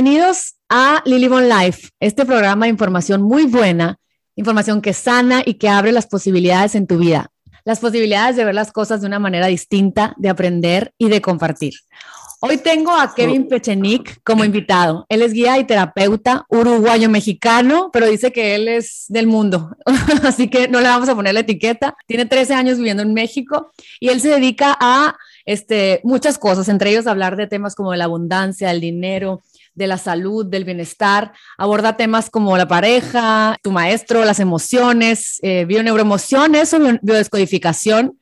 bienvenidos a Lily Bon Life, este programa de información muy buena, información que sana y que abre las posibilidades en tu vida, las posibilidades de ver las cosas de una manera distinta, de aprender y de compartir. Hoy tengo a Kevin Pechenik como invitado. Él es guía y terapeuta uruguayo-mexicano, pero dice que él es del mundo, así que no le vamos a poner la etiqueta. Tiene 13 años viviendo en México y él se dedica a este, muchas cosas, entre ellos hablar de temas como la abundancia, el dinero, de la salud, del bienestar, aborda temas como la pareja, tu maestro, las emociones, eh, bioneuroemociones o biodescodificación.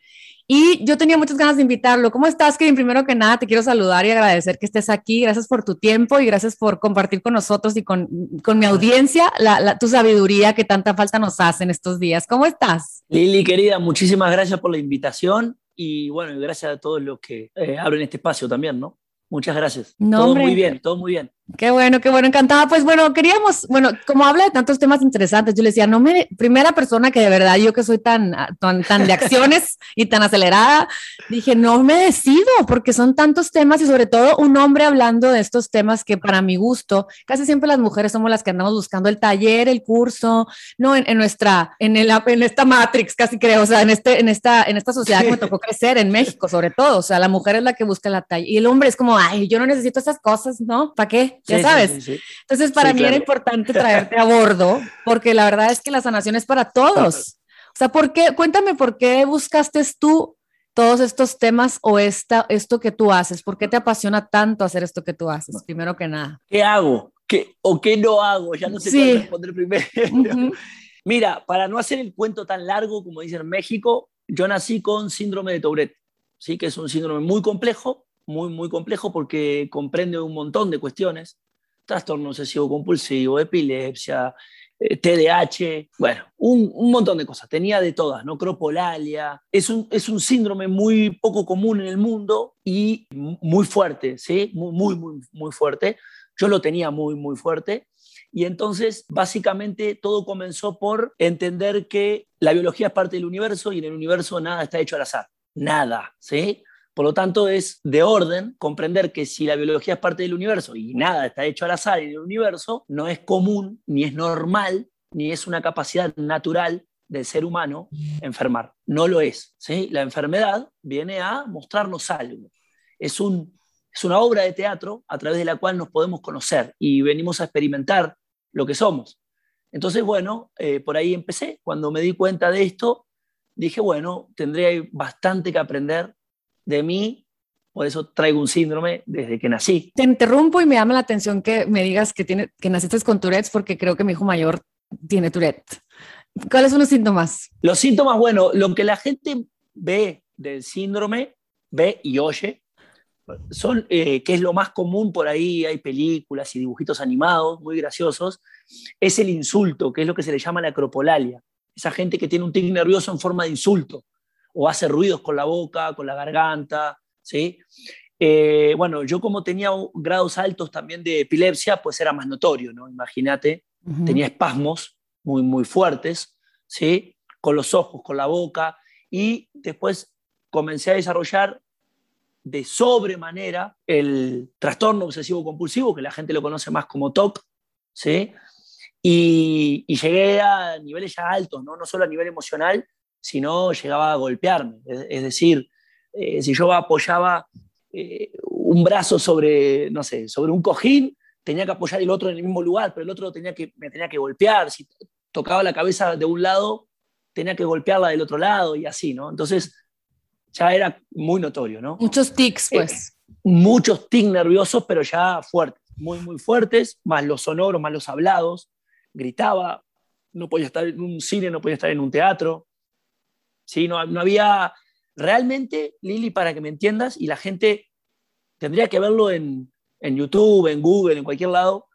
Y yo tenía muchas ganas de invitarlo. ¿Cómo estás, Kevin? Primero que nada, te quiero saludar y agradecer que estés aquí. Gracias por tu tiempo y gracias por compartir con nosotros y con, con mi audiencia la, tu sabiduría que tanta falta nos hace en estos días. ¿Cómo estás? Lili, querida, muchísimas gracias por la invitación y bueno, gracias a todos los que eh, abren este espacio también, ¿no? Muchas gracias. todo muy bien, todo muy bien. Qué bueno, qué bueno, encantada. Pues bueno, queríamos, bueno, como habla de tantos temas interesantes, yo le decía, no me, primera persona que de verdad yo que soy tan, tan, tan de acciones y tan acelerada, dije, no me decido porque son tantos temas y sobre todo un hombre hablando de estos temas que para mi gusto, casi siempre las mujeres somos las que andamos buscando el taller, el curso, no en, nuestra, en, el, en esta matrix casi creo, o sea, en, este, en, esta, en esta sociedad que me tocó crecer en México sobre todo, o sea, la mujer es la que busca la talla y el hombre es como, ay, yo no necesito esas cosas, ¿no? ¿Para qué? Ya sabes. Entonces, para mí era importante traerte a bordo, porque la verdad es que la sanación es para todos. O sea, ¿por qué? Cuéntame por qué buscaste tú todos estos temas o esta, esto que tú haces. ¿Por qué te apasiona tanto hacer esto que tú haces? Primero que nada. ¿Qué hago? ¿Qué, ¿O qué no hago? Ya no sé sí. responder primero. Mira, para no hacer el cuento tan largo como dicen en México, yo nací con síndrome de Tourette, ¿sí? que es un síndrome muy complejo muy, muy complejo porque comprende un montón de cuestiones, trastorno obsesivo compulsivo, epilepsia, TDAH, eh, bueno, un, un, montón de cosas, tenía de todas, ¿no? Cropolalia, es un, es un síndrome muy poco común en el mundo y muy fuerte, ¿sí? Muy, muy, muy, muy fuerte. Yo lo tenía muy, muy fuerte. Y entonces, básicamente, todo comenzó por entender que la biología es parte del universo y en el universo nada está hecho al azar. Nada, ¿sí? Por lo tanto, es de orden comprender que si la biología es parte del universo y nada está hecho al azar en el universo, no es común, ni es normal, ni es una capacidad natural del ser humano enfermar. No lo es. ¿sí? La enfermedad viene a mostrarnos algo. Es, un, es una obra de teatro a través de la cual nos podemos conocer y venimos a experimentar lo que somos. Entonces, bueno, eh, por ahí empecé. Cuando me di cuenta de esto, dije, bueno, tendría bastante que aprender de mí, por eso traigo un síndrome desde que nací. Te interrumpo y me llama la atención que me digas que, tiene, que naciste con Tourette porque creo que mi hijo mayor tiene Tourette. ¿Cuáles son los síntomas? Los síntomas, bueno, lo que la gente ve del síndrome, ve y oye, son, eh, que es lo más común por ahí, hay películas y dibujitos animados muy graciosos, es el insulto, que es lo que se le llama la acropolalia. Esa gente que tiene un tic nervioso en forma de insulto o hace ruidos con la boca, con la garganta, ¿sí? Eh, bueno, yo como tenía grados altos también de epilepsia, pues era más notorio, ¿no? Imagínate, tenía espasmos muy, muy fuertes, ¿sí? Con los ojos, con la boca, y después comencé a desarrollar de sobremanera el trastorno obsesivo compulsivo, que la gente lo conoce más como TOC, ¿sí? Y, y, llegué a niveles ya altos, ¿no? no solo a nivel emocional, si no llegaba a golpearme. Es, decir, eh, si yo apoyaba eh, un brazo sobre, no sé, sobre un cojín, tenía que apoyar el otro en el mismo lugar, pero el otro tenía que, me tenía que golpear. Si tocaba la cabeza de un lado, tenía que golpearla del otro lado y así, ¿no? Entonces, ya era muy notorio, ¿no? Muchos tics, pues. Eh, muchos tics nerviosos, pero ya fuertes, muy, muy fuertes, más los sonoros, más los hablados. Gritaba, no podía estar en un cine, no podía estar en un teatro. ¿Sí? No, no había realmente, Lili, para que me entiendas, y la gente tendría que verlo en, en YouTube, en Google, en cualquier lado,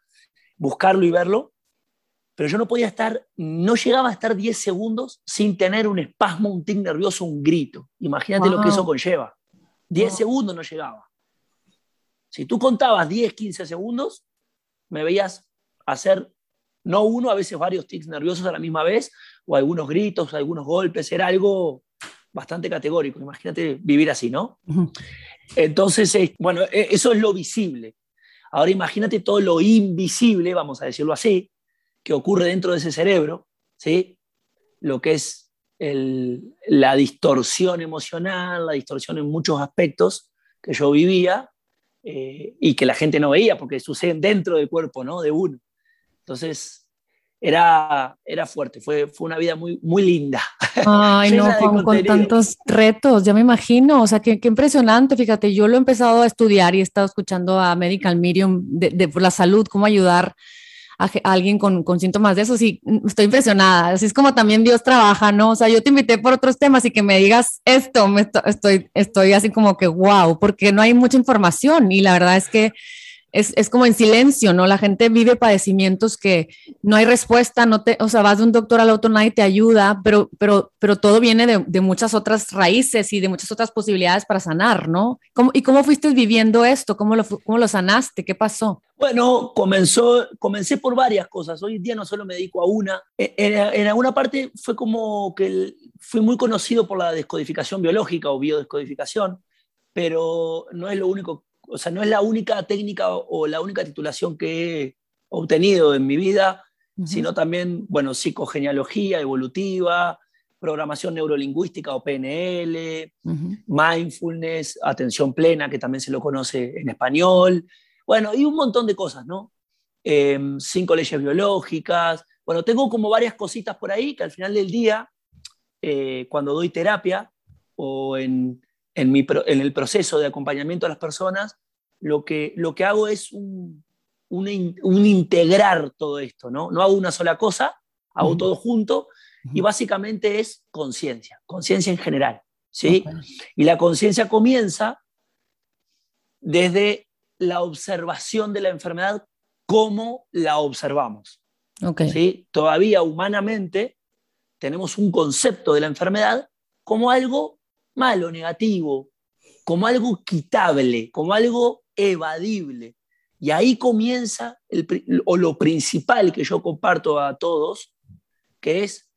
buscarlo y verlo, pero yo no podía estar, no llegaba a estar 10 segundos sin tener un espasmo, un tic nervioso, un grito. Imagínate lo que eso conlleva. 10 segundos no llegaba. Si tú contabas 10, 15 segundos, me veías hacer no uno, a veces varios tics nerviosos a la misma vez, o algunos gritos, algunos golpes, era algo bastante categórico. Imagínate vivir así, ¿no? Entonces, bueno, e, eso es lo visible. Ahora imagínate todo lo invisible, vamos a decirlo así, que ocurre dentro de ese cerebro, ¿sí? Lo que es la distorsión emocional, la distorsión en muchos aspectos que yo vivía eh, y que la gente no veía porque suceden dentro del cuerpo, ¿no? De uno. Entonces, era, era fuerte, fue, fue una vida muy, muy linda. Ay, no, con, tantos retos, ya me imagino, o sea, qué, qué, impresionante, fíjate, yo lo he empezado a estudiar y he estado escuchando a Medical Medium de, de la salud, cómo ayudar a, alguien con, con, síntomas de eso, sí, estoy impresionada, así es como también Dios trabaja, ¿no? O sea, yo te invité por otros temas y que me digas esto, me estoy, estoy así como que, wow, porque no hay mucha información y la verdad es que es, es, como en silencio, ¿no? La gente vive padecimientos que no hay respuesta, no te, o sea, vas de un doctor al otro, nadie te ayuda, pero, pero, pero todo viene de, de muchas otras raíces y de muchas otras posibilidades para sanar, ¿no? ¿Cómo, ¿Y cómo fuiste viviendo esto? ¿Cómo lo, cómo lo sanaste? ¿Qué pasó? Bueno, comenzó, comencé por varias cosas. Hoy en día no solo me dedico a una. En, en, alguna parte fue como que fui muy conocido por la descodificación biológica o biodescodificación, pero no es lo único o sea, no es la única técnica o, la única titulación que he obtenido en mi vida, sino también, bueno, psicogenealogía evolutiva, programación neurolingüística o PNL, mindfulness, atención plena, que también se lo conoce en español, bueno, y un montón de cosas, ¿no? Em, cinco leyes biológicas, bueno, tengo como varias cositas por ahí que al final del día, eh, cuando doy terapia o en, en, mi, en, el proceso de acompañamiento a las personas, lo que, lo que hago es un, un, integrar todo esto, ¿no? No hago una sola cosa, hago todo junto y básicamente es conciencia, conciencia en general, ¿sí? Y la conciencia comienza desde la observación de la enfermedad como la observamos. ¿sí? Todavía humanamente tenemos un concepto de la enfermedad como algo malo, negativo, como algo quitable, como algo evadible. Y ahí comienza el, o lo principal que yo comparto a todos, que es,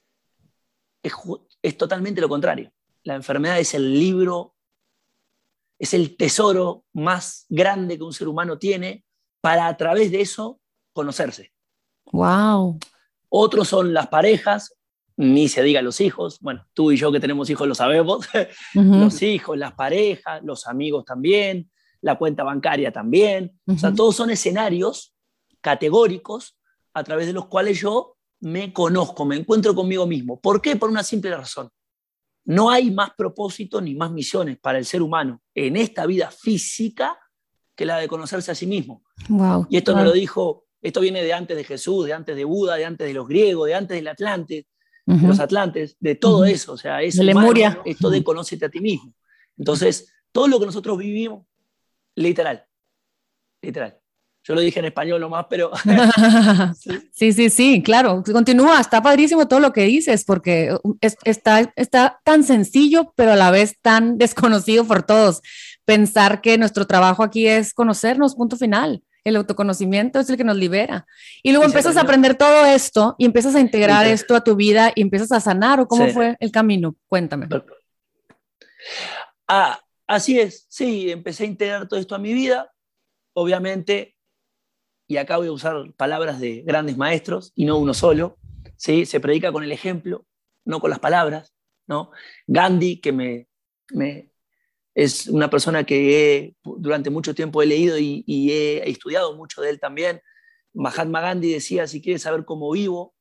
es, totalmente lo contrario. La enfermedad es el libro, es el tesoro más grande que un ser humano tiene para a través de eso conocerse. Wow. Otros son las parejas, ni se diga los hijos, bueno, tú y yo que tenemos hijos lo sabemos, los hijos, las parejas, los amigos también, la cuenta bancaria también, o sea, todos son escenarios categóricos a través de los cuales yo me conozco, me encuentro conmigo mismo. ¿Por qué? Por una simple razón. No hay más propósito ni más misiones para el ser humano en esta vida física que la de conocerse a sí mismo. Wow, y esto me lo dijo, esto viene de antes de Jesús, de antes de Buda, de antes de los griegos, de antes del Atlante, los atlantes, de todo eso, o sea, es Lemuria. esto de conócete a ti mismo. Entonces, todo lo que nosotros vivimos, literal, literal. Yo lo dije en español nomás, pero... sí, sí, sí, claro. Continúa, está padrísimo todo lo que dices, porque está, está tan sencillo, pero a la vez tan desconocido por todos. Pensar que nuestro trabajo aquí es conocernos, punto final el autoconocimiento es el que nos libera. Y luego empiezas a aprender todo esto y empiezas a integrar esto a tu vida y empiezas a sanar o cómo fue el camino. Cuéntame. Ah, así es, sí, empecé a integrar todo esto a mi vida. Obviamente, y acá voy a usar palabras de grandes maestros y no uno solo, ¿sí? se predica con el ejemplo, no con las palabras. ¿no? Gandhi, que me, me, es una persona que durante mucho tiempo he leído y, he, estudiado mucho de él también. Mahatma Gandhi decía, si quieres saber cómo vivo,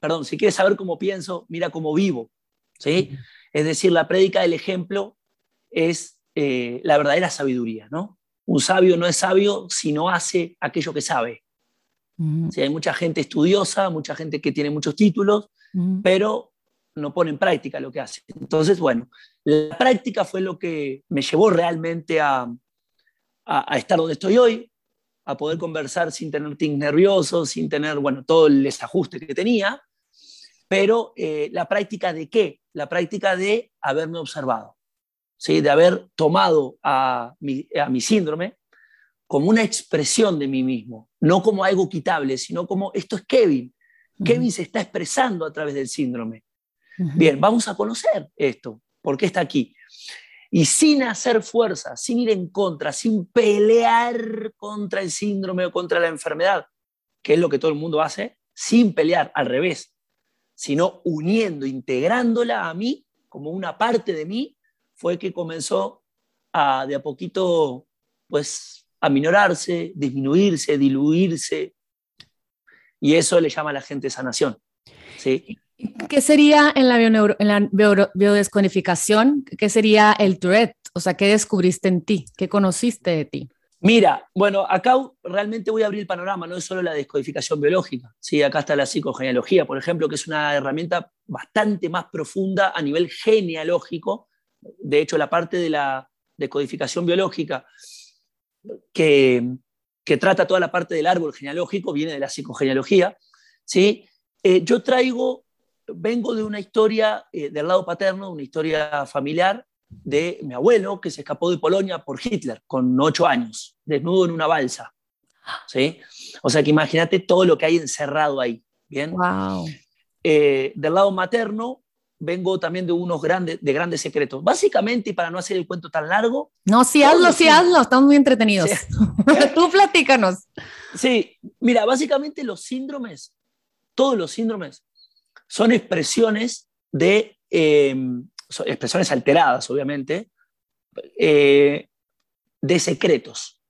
perdón, si quieres saber cómo pienso, mira cómo vivo. ¿sí? Es decir, la prédica del ejemplo es eh, la verdadera sabiduría. ¿no? Un sabio no es sabio si no hace aquello que sabe. hay mucha gente estudiosa, mucha gente que tiene muchos títulos, pero no pone en práctica lo que hace. Entonces, bueno, la práctica fue lo que me llevó realmente a, a, estar donde estoy hoy, a poder conversar sin tener tics nerviosos, sin tener, bueno, todo el desajuste que tenía, pero eh, la práctica de qué? La práctica de haberme observado, ¿sí? de haber tomado a mi, a mi síndrome como una expresión de mí mismo, no como algo quitable, sino como esto es Kevin. Kevin se está expresando a través del síndrome. Bien, vamos a conocer esto, por qué está aquí. Y sin hacer fuerza, sin ir en contra, sin pelear contra el síndrome o contra la enfermedad, que es lo que todo el mundo hace, sin pelear, al revés, sino uniendo, integrándola a mí como una parte de mí, fue que comenzó a de a poquito, pues, a minorarse, disminuirse, diluirse, y eso le llama a la gente sanación. ¿sí? ¿Qué sería en la, en la biodescodificación? ¿Qué sería el Tourette? O sea, ¿qué descubriste en ti? ¿Qué conociste de ti? Mira, bueno, acá realmente voy a abrir el panorama, no es solo la descodificación biológica, ¿sí? acá está la psicogenealogía, por ejemplo, que es una herramienta bastante más profunda a nivel genealógico. De hecho, la parte de la descodificación biológica que, que trata toda la parte del árbol genealógico viene de la psicogenealogía. ¿sí? Eh, yo traigo vengo de una historia eh, del lado paterno, una historia familiar de mi abuelo que se escapó de Polonia por Hitler con ocho años, desnudo en una balsa. ¿sí? O sea que imagínate todo lo que hay encerrado ahí. ¿bien? Wow. Eh, del lado materno vengo también de unos grandes, de grandes secretos. Básicamente, y para no hacer el cuento tan largo. No, sí, hazlo, sí, hazlo, estamos muy entretenidos. Tú platícanos. Sí, mira, básicamente los síndromes, todos los síndromes son expresiones de, em, expresiones alteradas, obviamente, eh, de secretos.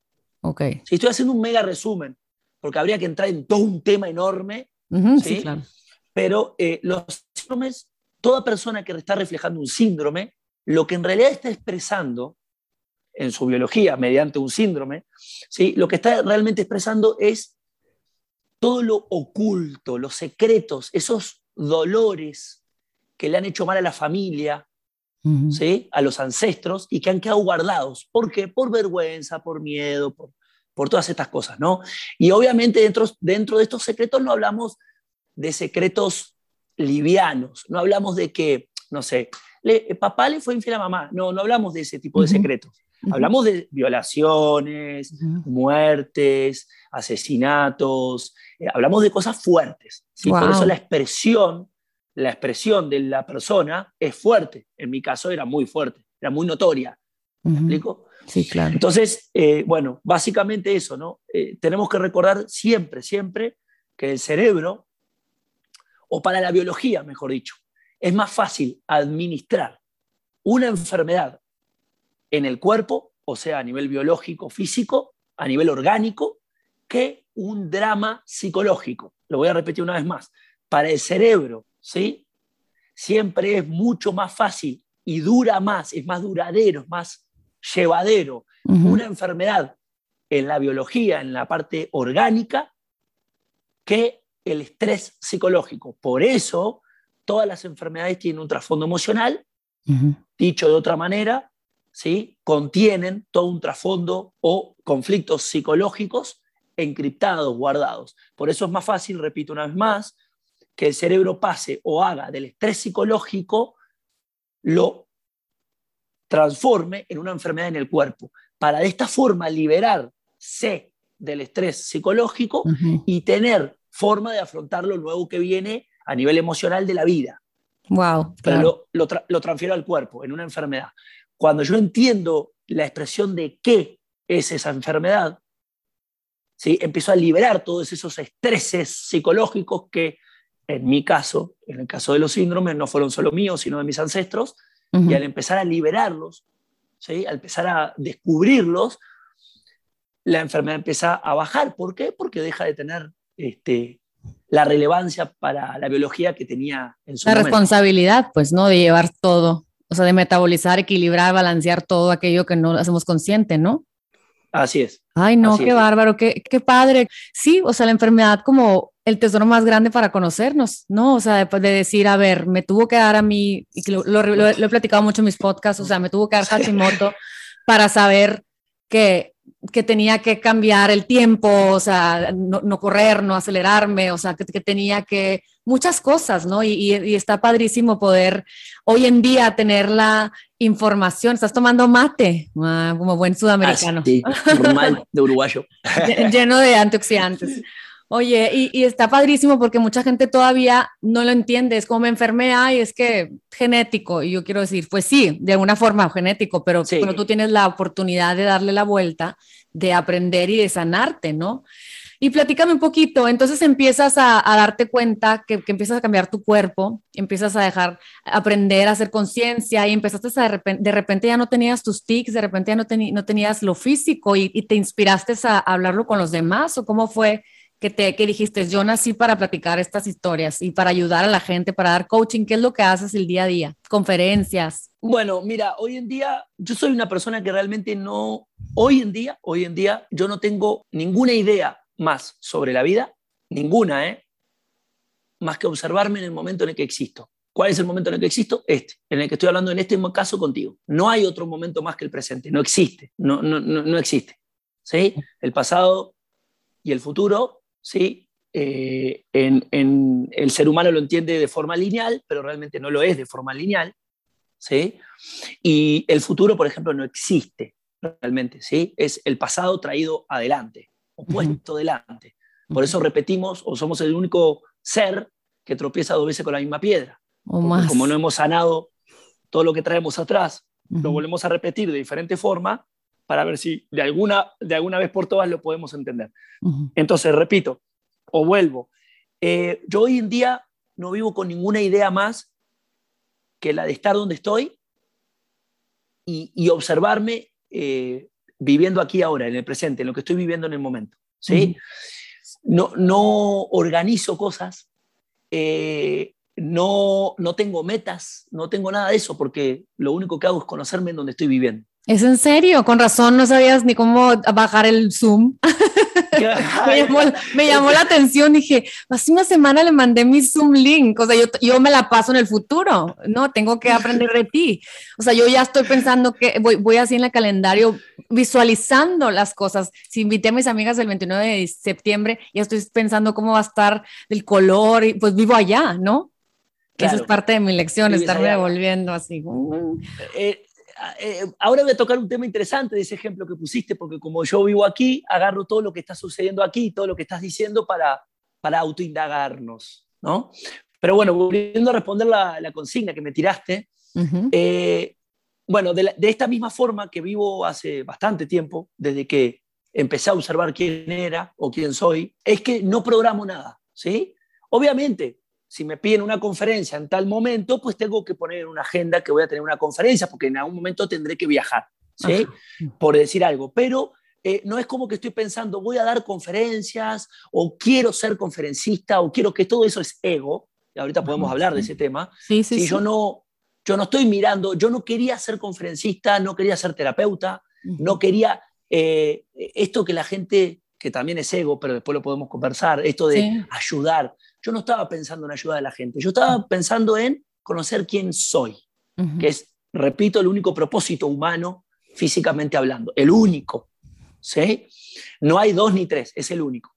Ok. Si estoy haciendo un mega resumen, porque habría que entrar en todo un tema enorme, ¿sí? claro. pero eh, los síndromes, toda persona que está reflejando un síndrome, lo que en realidad está expresando en su biología mediante un síndrome, ¿sí? lo que está realmente expresando es todo lo oculto, los secretos, esos dolores que le han hecho mal a la familia, ¿sí? a los ancestros, y que han quedado guardados. ¿Por qué? Por vergüenza, por miedo, por, por todas estas cosas, ¿no? Y obviamente dentro, dentro de estos secretos no hablamos de secretos livianos, no hablamos de que, no sé, le, papá le fue infiel a mamá, no, no hablamos de ese tipo de secretos. Hablamos de violaciones, muertes, asesinatos, eh, hablamos de cosas fuertes. Por eso la expresión, la expresión de la persona es fuerte. En mi caso era muy fuerte, era muy notoria. ¿Me explico? Sí, claro. Entonces, eh, bueno, básicamente eso, ¿no? Eh, tenemos que recordar siempre, siempre que el cerebro, o para la biología, mejor dicho, es más fácil administrar una enfermedad en el cuerpo, o sea, a nivel biológico, físico, a nivel orgánico, que un drama psicológico. Lo voy a repetir una vez más. Para el cerebro, ¿sí? Siempre es mucho más fácil y dura más, es más duradero, es más llevadero una enfermedad en la biología, en la parte orgánica, que el estrés psicológico. Por eso, todas las enfermedades tienen un trasfondo emocional. Dicho de otra manera, ¿sí? contienen todo un trasfondo o conflictos psicológicos encriptados, guardados. Por eso es más fácil, repito una vez más, que el cerebro pase o haga del estrés psicológico, lo transforme en una enfermedad en el cuerpo, para de esta forma liberarse del estrés psicológico y tener forma de afrontar lo nuevo que viene a nivel emocional de la vida. Wow. Pero lo, lo transfiero al cuerpo, en una enfermedad. Cuando yo entiendo la expresión de qué es esa enfermedad, ¿sí? empiezo a liberar todos esos estreses psicológicos que en mi caso, en el caso de los síndromes, no fueron solo míos, sino de mis ancestros, y al empezar a liberarlos, ¿sí? al empezar a descubrirlos, la enfermedad empieza a bajar. ¿Por qué? Porque deja de tener este, la relevancia para la biología que tenía en su La responsabilidad, pues, ¿no? De llevar todo o sea, de metabolizar, equilibrar, balancear todo aquello que no hacemos consciente, ¿no? Así es. Ay, no, qué bárbaro, qué, qué, padre. Sí, o sea, la enfermedad como el tesoro más grande para conocernos, ¿no? O sea, después de decir, a ver, me tuvo que dar a mí, y lo, lo, he platicado mucho en mis podcasts, o sea, me tuvo que dar Hashimoto para saber que, que tenía que cambiar el tiempo, o sea, no, no correr, no acelerarme, o sea, que, que tenía que muchas cosas, ¿no? Y, está padrísimo poder hoy en día tener la información. Estás tomando mate, como buen sudamericano. Ah, sí, normal de uruguayo. Lleno de antioxidantes. Oye, y, está padrísimo porque mucha gente todavía no lo entiende, es como me enfermé, y es que genético, y yo quiero decir, pues sí, de alguna forma genético, pero, pero tú tienes la oportunidad de darle la vuelta, de aprender y de sanarte, ¿no? Y platícame un poquito, entonces empiezas a, darte cuenta que, empiezas a cambiar tu cuerpo, empiezas a dejar, aprender a hacer conciencia y empezaste a de repente, ya no tenías tus tics, de repente ya no, tenías lo físico y, te inspiraste a, hablarlo con los demás o cómo fue que, te, que dijiste, yo nací para platicar estas historias y para ayudar a la gente, para dar coaching, ¿qué es lo que haces el día a día? Conferencias. Bueno, mira, hoy en día yo soy una persona que realmente no, hoy en día, hoy en día yo no tengo ninguna idea más sobre la vida, ninguna, ¿eh? Más que observarme en el momento en el que existo. ¿Cuál es el momento en el que existo? Este, en el que estoy hablando en este caso contigo. No hay otro momento más que el presente, no existe, no, no, no, existe. ¿sí? El pasado y el futuro, ¿sí? Eh, en, en, el ser humano lo entiende de forma lineal, pero realmente no lo es de forma lineal. ¿sí? Y el futuro, por ejemplo, no existe realmente, ¿sí? Es el pasado traído adelante o puesto delante. Por eso repetimos, o somos el único ser que tropieza dos veces con la misma piedra. Como no hemos sanado todo lo que traemos atrás, lo volvemos a repetir de diferente forma para ver si de alguna, de alguna vez por todas lo podemos entender. Entonces, repito, o vuelvo. Eh, yo hoy en día no vivo con ninguna idea más que la de estar donde estoy y, observarme eh, viviendo aquí ahora, en el presente, en lo que estoy viviendo en el momento. ¿sí? no, no organizo cosas, eh, no, no tengo metas, no tengo nada de eso, porque lo único que hago es conocerme en donde estoy viviendo. ¿Es en serio? Con razón no sabías ni cómo bajar el Zoom. me, llamó, la atención, dije, hace una semana le mandé mi Zoom link, o sea, yo, yo me la paso en el futuro, ¿no? Tengo que aprender de ti. O sea, yo ya estoy pensando que voy, voy así en el calendario visualizando las cosas. Si invité a mis amigas el 29 de septiembre, ya estoy pensando cómo va a estar el color, y pues vivo allá, ¿no? Esa es parte de mi lección, estarme devolviendo así. Eh, eh, ahora voy a tocar un tema interesante de ese ejemplo que pusiste, porque como yo vivo aquí, agarro todo lo que está sucediendo aquí, todo lo que estás diciendo para, para autoindagarnos, ¿no? Pero bueno, volviendo a responder la, la consigna que me tiraste, eh, bueno, de, de, esta misma forma que vivo hace bastante tiempo, desde que empecé a observar quién era o quién soy, es que no programo nada, ¿sí? Obviamente, si me piden una conferencia en tal momento, pues tengo que poner en una agenda que voy a tener una conferencia, porque en algún momento tendré que viajar, ¿sí? Por decir algo. Pero eh, no es como que estoy pensando, voy a dar conferencias, o quiero ser conferencista, o quiero que todo eso es ego. Y ahorita podemos hablar de ese tema. Sí, sí, si Yo, no, yo no estoy mirando, yo no quería ser conferencista, no quería ser terapeuta, no quería eh, esto que la gente, que también es ego, pero después lo podemos conversar, esto de ayudar yo no estaba pensando en ayudar a la gente, yo estaba pensando en conocer quién soy, que es, repito, el único propósito humano físicamente hablando, el único. ¿sí? No hay dos ni tres, es el único.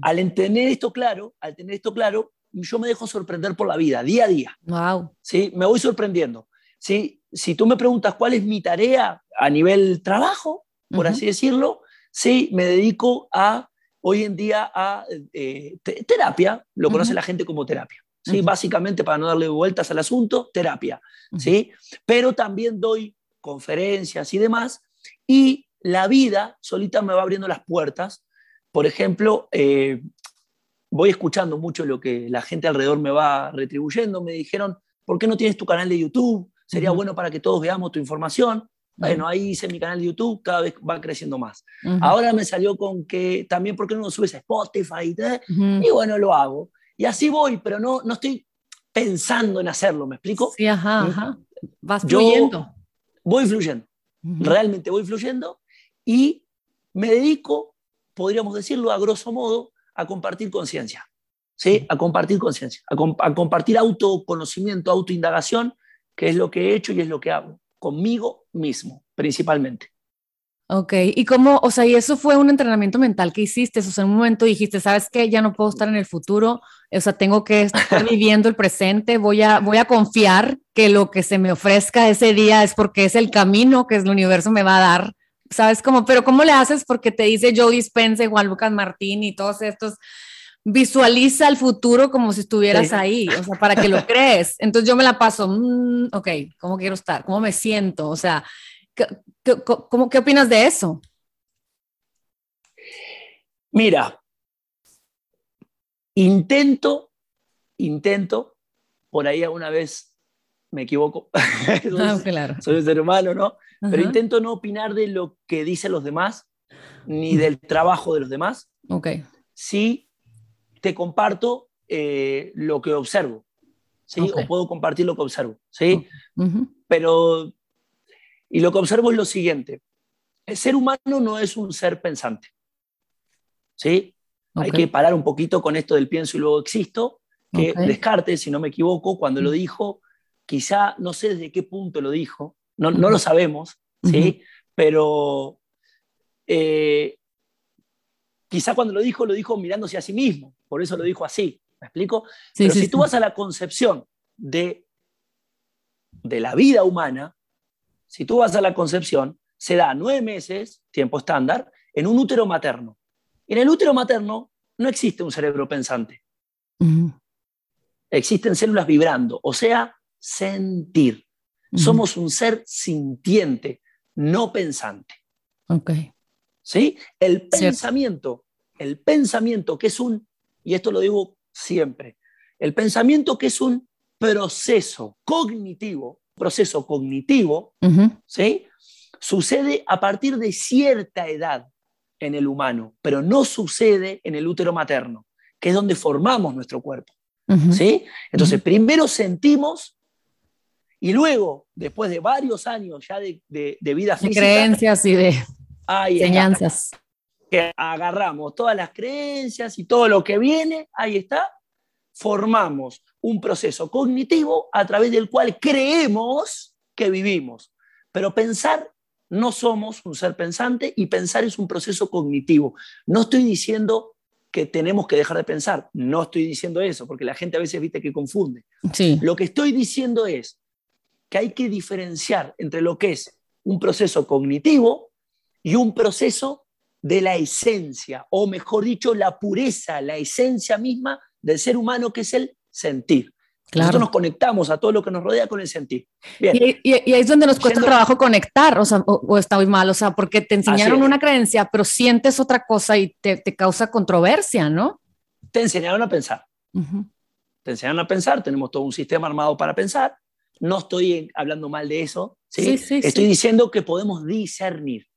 Al tener esto claro, al tener esto claro, yo me dejo sorprender por la vida, día a día. Wow. ¿sí? Me voy sorprendiendo. ¿sí? Si tú me preguntas cuál es mi tarea a nivel trabajo, por así decirlo, sí, me dedico a hoy en día a eh, terapia, lo conoce la gente como terapia. ¿sí? Básicamente, para no darle vueltas al asunto, terapia. ¿sí? Pero también doy conferencias y demás, y la vida solita me va abriendo las puertas. Por ejemplo, eh, voy escuchando mucho lo que la gente alrededor me va retribuyendo. Me dijeron, ¿por qué no tienes tu canal de YouTube? Sería bueno para que todos veamos tu información. Bueno, ahí hice mi canal de YouTube, cada vez va creciendo más. Ahora me salió con que también, ¿por qué no lo subes a Spotify? Y bueno, lo hago. Y así voy, pero no, no estoy pensando en hacerlo, ¿me explico? Sí, ajá, ajá. Vas fluyendo. voy fluyendo, realmente voy fluyendo y me dedico, podríamos decirlo a grosso modo, a compartir conciencia. ¿Sí? A compartir conciencia, a, a compartir autoconocimiento, autoindagación, que es lo que he hecho y es lo que hago conmigo mismo, principalmente. Ok, y cómo, o sea, y eso fue un entrenamiento mental que hiciste, o sea, en un momento dijiste, ¿sabes qué? Ya no puedo estar en el futuro, o sea, tengo que estar viviendo el presente, voy a, voy a confiar que lo que se me ofrezca ese día es porque es el camino que el universo me va a dar, ¿sabes? cómo? pero ¿cómo le haces? Porque te dice Joe Dispense, Juan Lucas Martín y todos estos visualiza el futuro como si estuvieras ahí, o sea, para que lo crees. Entonces yo me la paso, mm, ok, ¿cómo quiero estar? ¿Cómo me siento? O sea, ¿qué, cómo, ¿qué opinas de eso? Mira, intento, intento, por ahí alguna vez me equivoco, ah, claro. soy un ser humano, ¿no? Pero intento no opinar de lo que dicen los demás, ni del trabajo de los demás. Ok. Sí te comparto eh, lo que observo, ¿sí? O puedo compartir lo que observo, ¿sí? Pero, y lo que observo es lo siguiente, el ser humano no es un ser pensante, ¿sí? Hay que parar un poquito con esto del pienso y luego existo, que Descartes, si no me equivoco, cuando lo dijo, quizá, no sé desde qué punto lo dijo, no, no lo sabemos, ¿sí? Pero eh, quizá cuando lo dijo, lo dijo mirándose a sí mismo, por eso lo dijo así, ¿me explico? Pero si tú vas a la concepción de, de la vida humana, si tú vas a la concepción, se da nueve meses, tiempo estándar, en un útero materno. En el útero materno no existe un cerebro pensante. Existen células vibrando, o sea, sentir. Somos un ser sintiente, no pensante. Okay. ¿Sí? El pensamiento, el pensamiento que es un, y esto lo digo siempre, el pensamiento que es un proceso cognitivo, proceso cognitivo, ¿sí? Sucede a partir de cierta edad en el humano, pero no sucede en el útero materno, que es donde formamos nuestro cuerpo. ¿sí? Entonces, primero sentimos y luego, después de varios años ya de, de vida física... creencias y de enseñanzas. Que agarramos todas las creencias y todo lo que viene, ahí está, formamos un proceso cognitivo a través del cual creemos que vivimos. Pero pensar, no somos un ser pensante y pensar es un proceso cognitivo. No estoy diciendo que tenemos que dejar de pensar, no estoy diciendo eso, porque la gente a veces viste que confunde. Sí. Lo que estoy diciendo es que hay que diferenciar entre lo que es un proceso cognitivo y un proceso de la esencia, o mejor dicho, la pureza, la esencia misma del ser humano, que es el sentir. Nosotros nos conectamos a todo lo que nos rodea con el sentir. Y, ahí es donde nos cuesta trabajo conectar, o, sea, o, está muy mal, o sea, porque te enseñaron una creencia, pero sientes otra cosa y te, te causa controversia, ¿no? Te enseñaron a pensar. Te enseñaron a pensar, tenemos todo un sistema armado para pensar. No estoy hablando mal de eso, ¿sí? estoy diciendo que podemos discernir.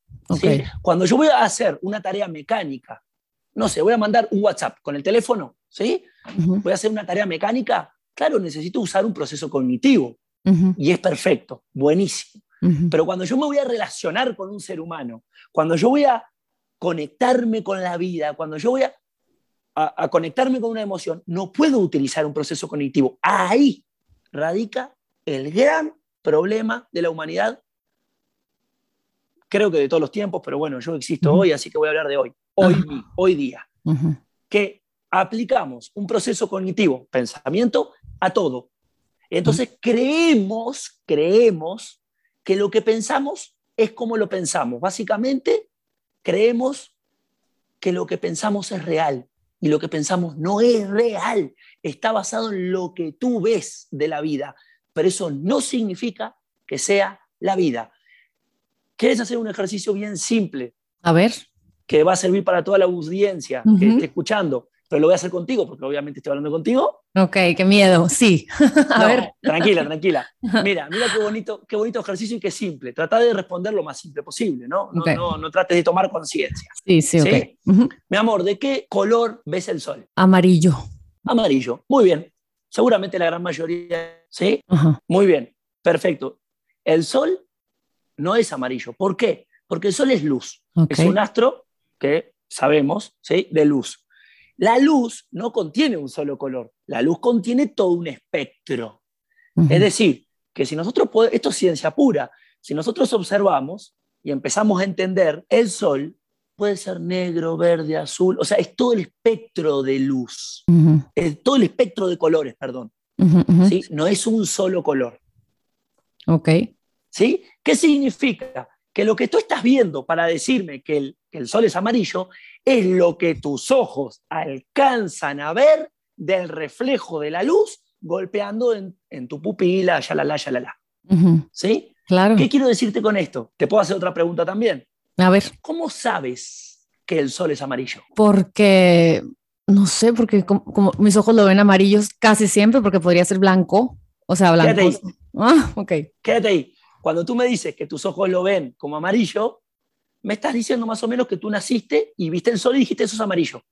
Cuando yo voy a hacer una tarea mecánica, no sé, voy a mandar un WhatsApp con el teléfono, ¿sí? Voy a hacer una tarea mecánica, claro, necesito usar un proceso cognitivo y es perfecto, buenísimo. Pero cuando yo me voy a relacionar con un ser humano, cuando yo voy a conectarme con la vida, cuando yo voy a, a conectarme con una emoción, no puedo utilizar un proceso cognitivo. Ahí radica el gran problema de la humanidad creo que de todos los tiempos, pero bueno, yo existo hoy, así que voy a hablar de hoy, hoy, hoy día, que aplicamos un proceso cognitivo, pensamiento, a todo. Entonces creemos, creemos que lo que pensamos es como lo pensamos. Básicamente, creemos que lo que pensamos es real y lo que pensamos no es real. Está basado en lo que tú ves de la vida, pero eso no significa que sea la vida. ¿Quieres hacer un ejercicio bien simple? A ver. Que va a servir para toda la audiencia que esté escuchando, pero lo voy a hacer contigo, porque obviamente estoy hablando contigo. Ok, qué miedo, sí. a ver. Tranquila, tranquila. Mira, mira qué bonito, qué bonito ejercicio y qué simple. Trata de responder lo más simple posible, ¿no? No, no, no trates de tomar conciencia. Sí, sí, ok. Mi amor, ¿de qué color ves el sol? Amarillo. Amarillo, muy bien. Seguramente la gran mayoría, ¿sí? Muy bien, perfecto. El sol no es amarillo. ¿Por qué? Porque el Sol es luz. Es un astro que sabemos, ¿sí? De luz. La luz no contiene un solo color. La luz contiene todo un espectro. Es decir, que si nosotros, podemos, esto es ciencia pura, si nosotros observamos y empezamos a entender, el Sol puede ser negro, verde, azul, o sea, es todo el espectro de luz, es todo el espectro de colores, perdón. ¿sí? No es un solo color. Ok. ¿Sí? ¿Qué significa? que lo que tú estás viendo para decirme que el, que el sol es amarillo es lo que tus ojos alcanzan a ver del reflejo de la luz golpeando en, en tu pupila, ya la la, ya la la. ¿Sí? Claro. ¿Qué quiero decirte con esto? Te puedo hacer otra pregunta también. A ver. ¿Cómo sabes que el sol es amarillo? Porque, no sé, porque como, mis ojos lo ven amarillos casi siempre, porque podría ser blanco. O sea, blanco. Quédate ahí. Ah, ok. Quédate ahí. Cuando tú me dices que tus ojos lo ven como amarillo, me estás diciendo más o menos que tú naciste y viste el sol y dijiste eso es amarillo.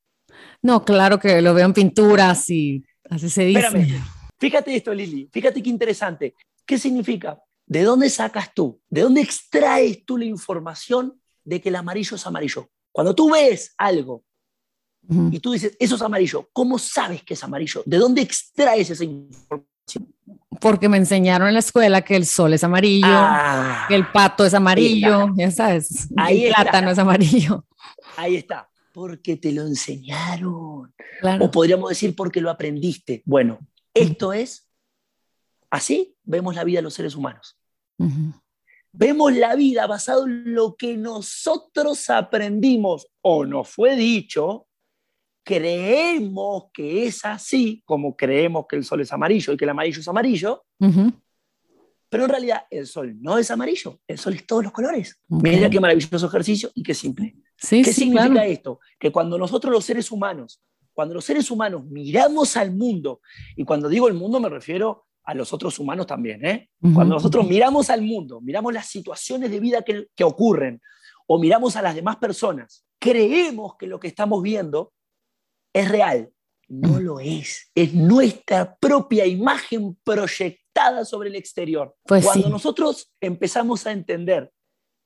No, claro que lo veo en pinturas y así se dice. Espérame. Fíjate esto, Lili. Fíjate qué interesante. ¿Qué significa? ¿De dónde sacas tú? ¿De dónde extraes tú la información de que el amarillo es amarillo? Cuando tú ves algo y tú dices, eso es amarillo, ¿cómo sabes que es amarillo? ¿De dónde extraes esa información? Porque me enseñaron en la escuela que el sol es amarillo, Ah, que el pato es amarillo, ya sabes, Ahí el plátano es amarillo. ahí está. Porque te lo enseñaron. Claro. O podríamos decir porque lo aprendiste. Bueno, esto es, así vemos la vida de los seres humanos. Vemos la vida basado en lo que nosotros aprendimos o nos fue dicho, creemos que es así, como creemos que el sol es amarillo y que el amarillo es amarillo, pero en realidad el sol no es amarillo, el sol es todos los colores. Mira qué maravilloso ejercicio y qué simple. Sí, ¿Qué sí, significa claro. esto? Que cuando nosotros los seres humanos, cuando los seres humanos miramos al mundo, y cuando digo el mundo me refiero a los otros humanos también, ¿eh? Cuando nosotros miramos al mundo, miramos las situaciones de vida que, que ocurren, o miramos a las demás personas, creemos que lo que estamos viendo es real. No Mm. lo es. Es nuestra propia imagen proyectada sobre el exterior. Pues Cuando sí. nosotros empezamos a entender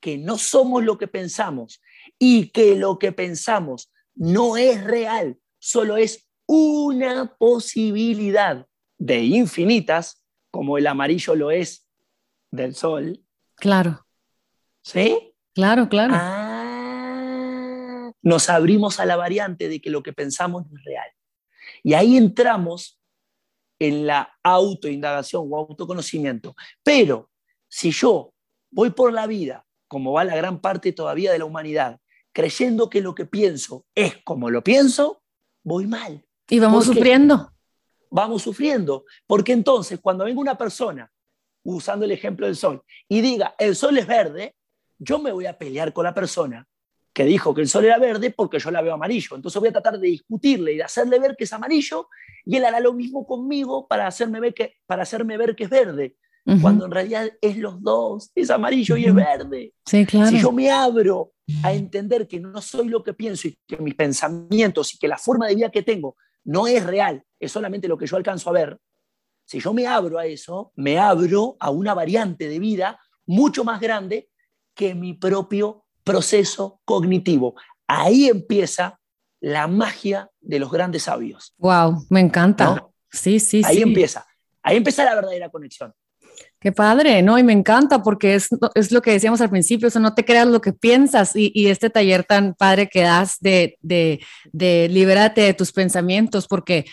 que no somos lo que pensamos y que lo que pensamos no es real, solo es una posibilidad de infinitas, como el amarillo lo es del sol, Claro, ¿sí? claro, claro. Ah, nos abrimos a la variante de que lo que pensamos no es real. Y ahí entramos en la autoindagación o autoconocimiento. Pero si yo voy por la vida, como va la gran parte todavía de la humanidad, creyendo que lo que pienso es como lo pienso, voy mal. y vamos sufriendo. Vamos sufriendo. Porque entonces, cuando venga una persona, usando el ejemplo del sol, y diga, el sol es verde, yo me voy a pelear con la persona que dijo que el sol era verde porque yo la veo amarillo. Entonces voy a tratar de discutirle y de hacerle ver que es amarillo y él hará lo mismo conmigo para hacerme ver que, para hacerme ver que es verde, cuando en realidad es los dos, es amarillo y es verde. Sí, claro. Si yo me abro a entender que no soy lo que pienso y que mis pensamientos y que la forma de vida que tengo no es real, es solamente lo que yo alcanzo a ver, si yo me abro a eso, me abro a una variante de vida mucho más grande que mi propio proceso cognitivo. Ahí empieza la magia de los grandes sabios. Wow, me encanta. ¿no? Sí, sí, Ahí sí. empieza. Ahí empieza la verdadera conexión. Qué padre, ¿no? Y me encanta porque es, es lo que decíamos al principio, eso no te creas lo que piensas y, y este taller tan padre que das de, de, de libérate de tus pensamientos porque,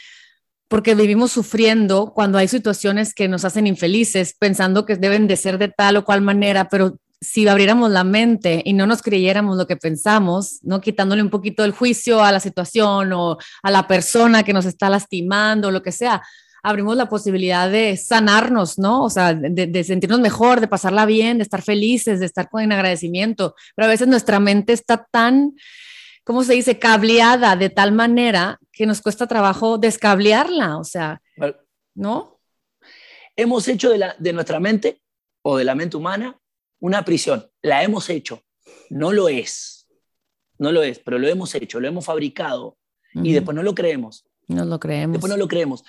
porque vivimos sufriendo cuando hay situaciones que nos hacen infelices pensando que deben de ser de tal o cual manera, pero si abriéramos la mente y no nos creyéramos lo que pensamos, ¿no? Quitándole un poquito el juicio a la situación o a la persona que nos está lastimando, lo que sea, abrimos la posibilidad de sanarnos, ¿no? O sea, de, de, sentirnos mejor, de pasarla bien, de estar felices, de estar con agradecimiento. Pero a veces nuestra mente está tan, ¿cómo se dice?, cableada de tal manera que nos cuesta trabajo descablearla, o sea, ¿no? Hemos hecho de, la, de nuestra mente o de la mente humana una prisión. La hemos hecho. No lo es. No lo es, pero lo hemos hecho, lo hemos fabricado uh -huh. y después no lo creemos. No lo creemos. Después no lo creemos.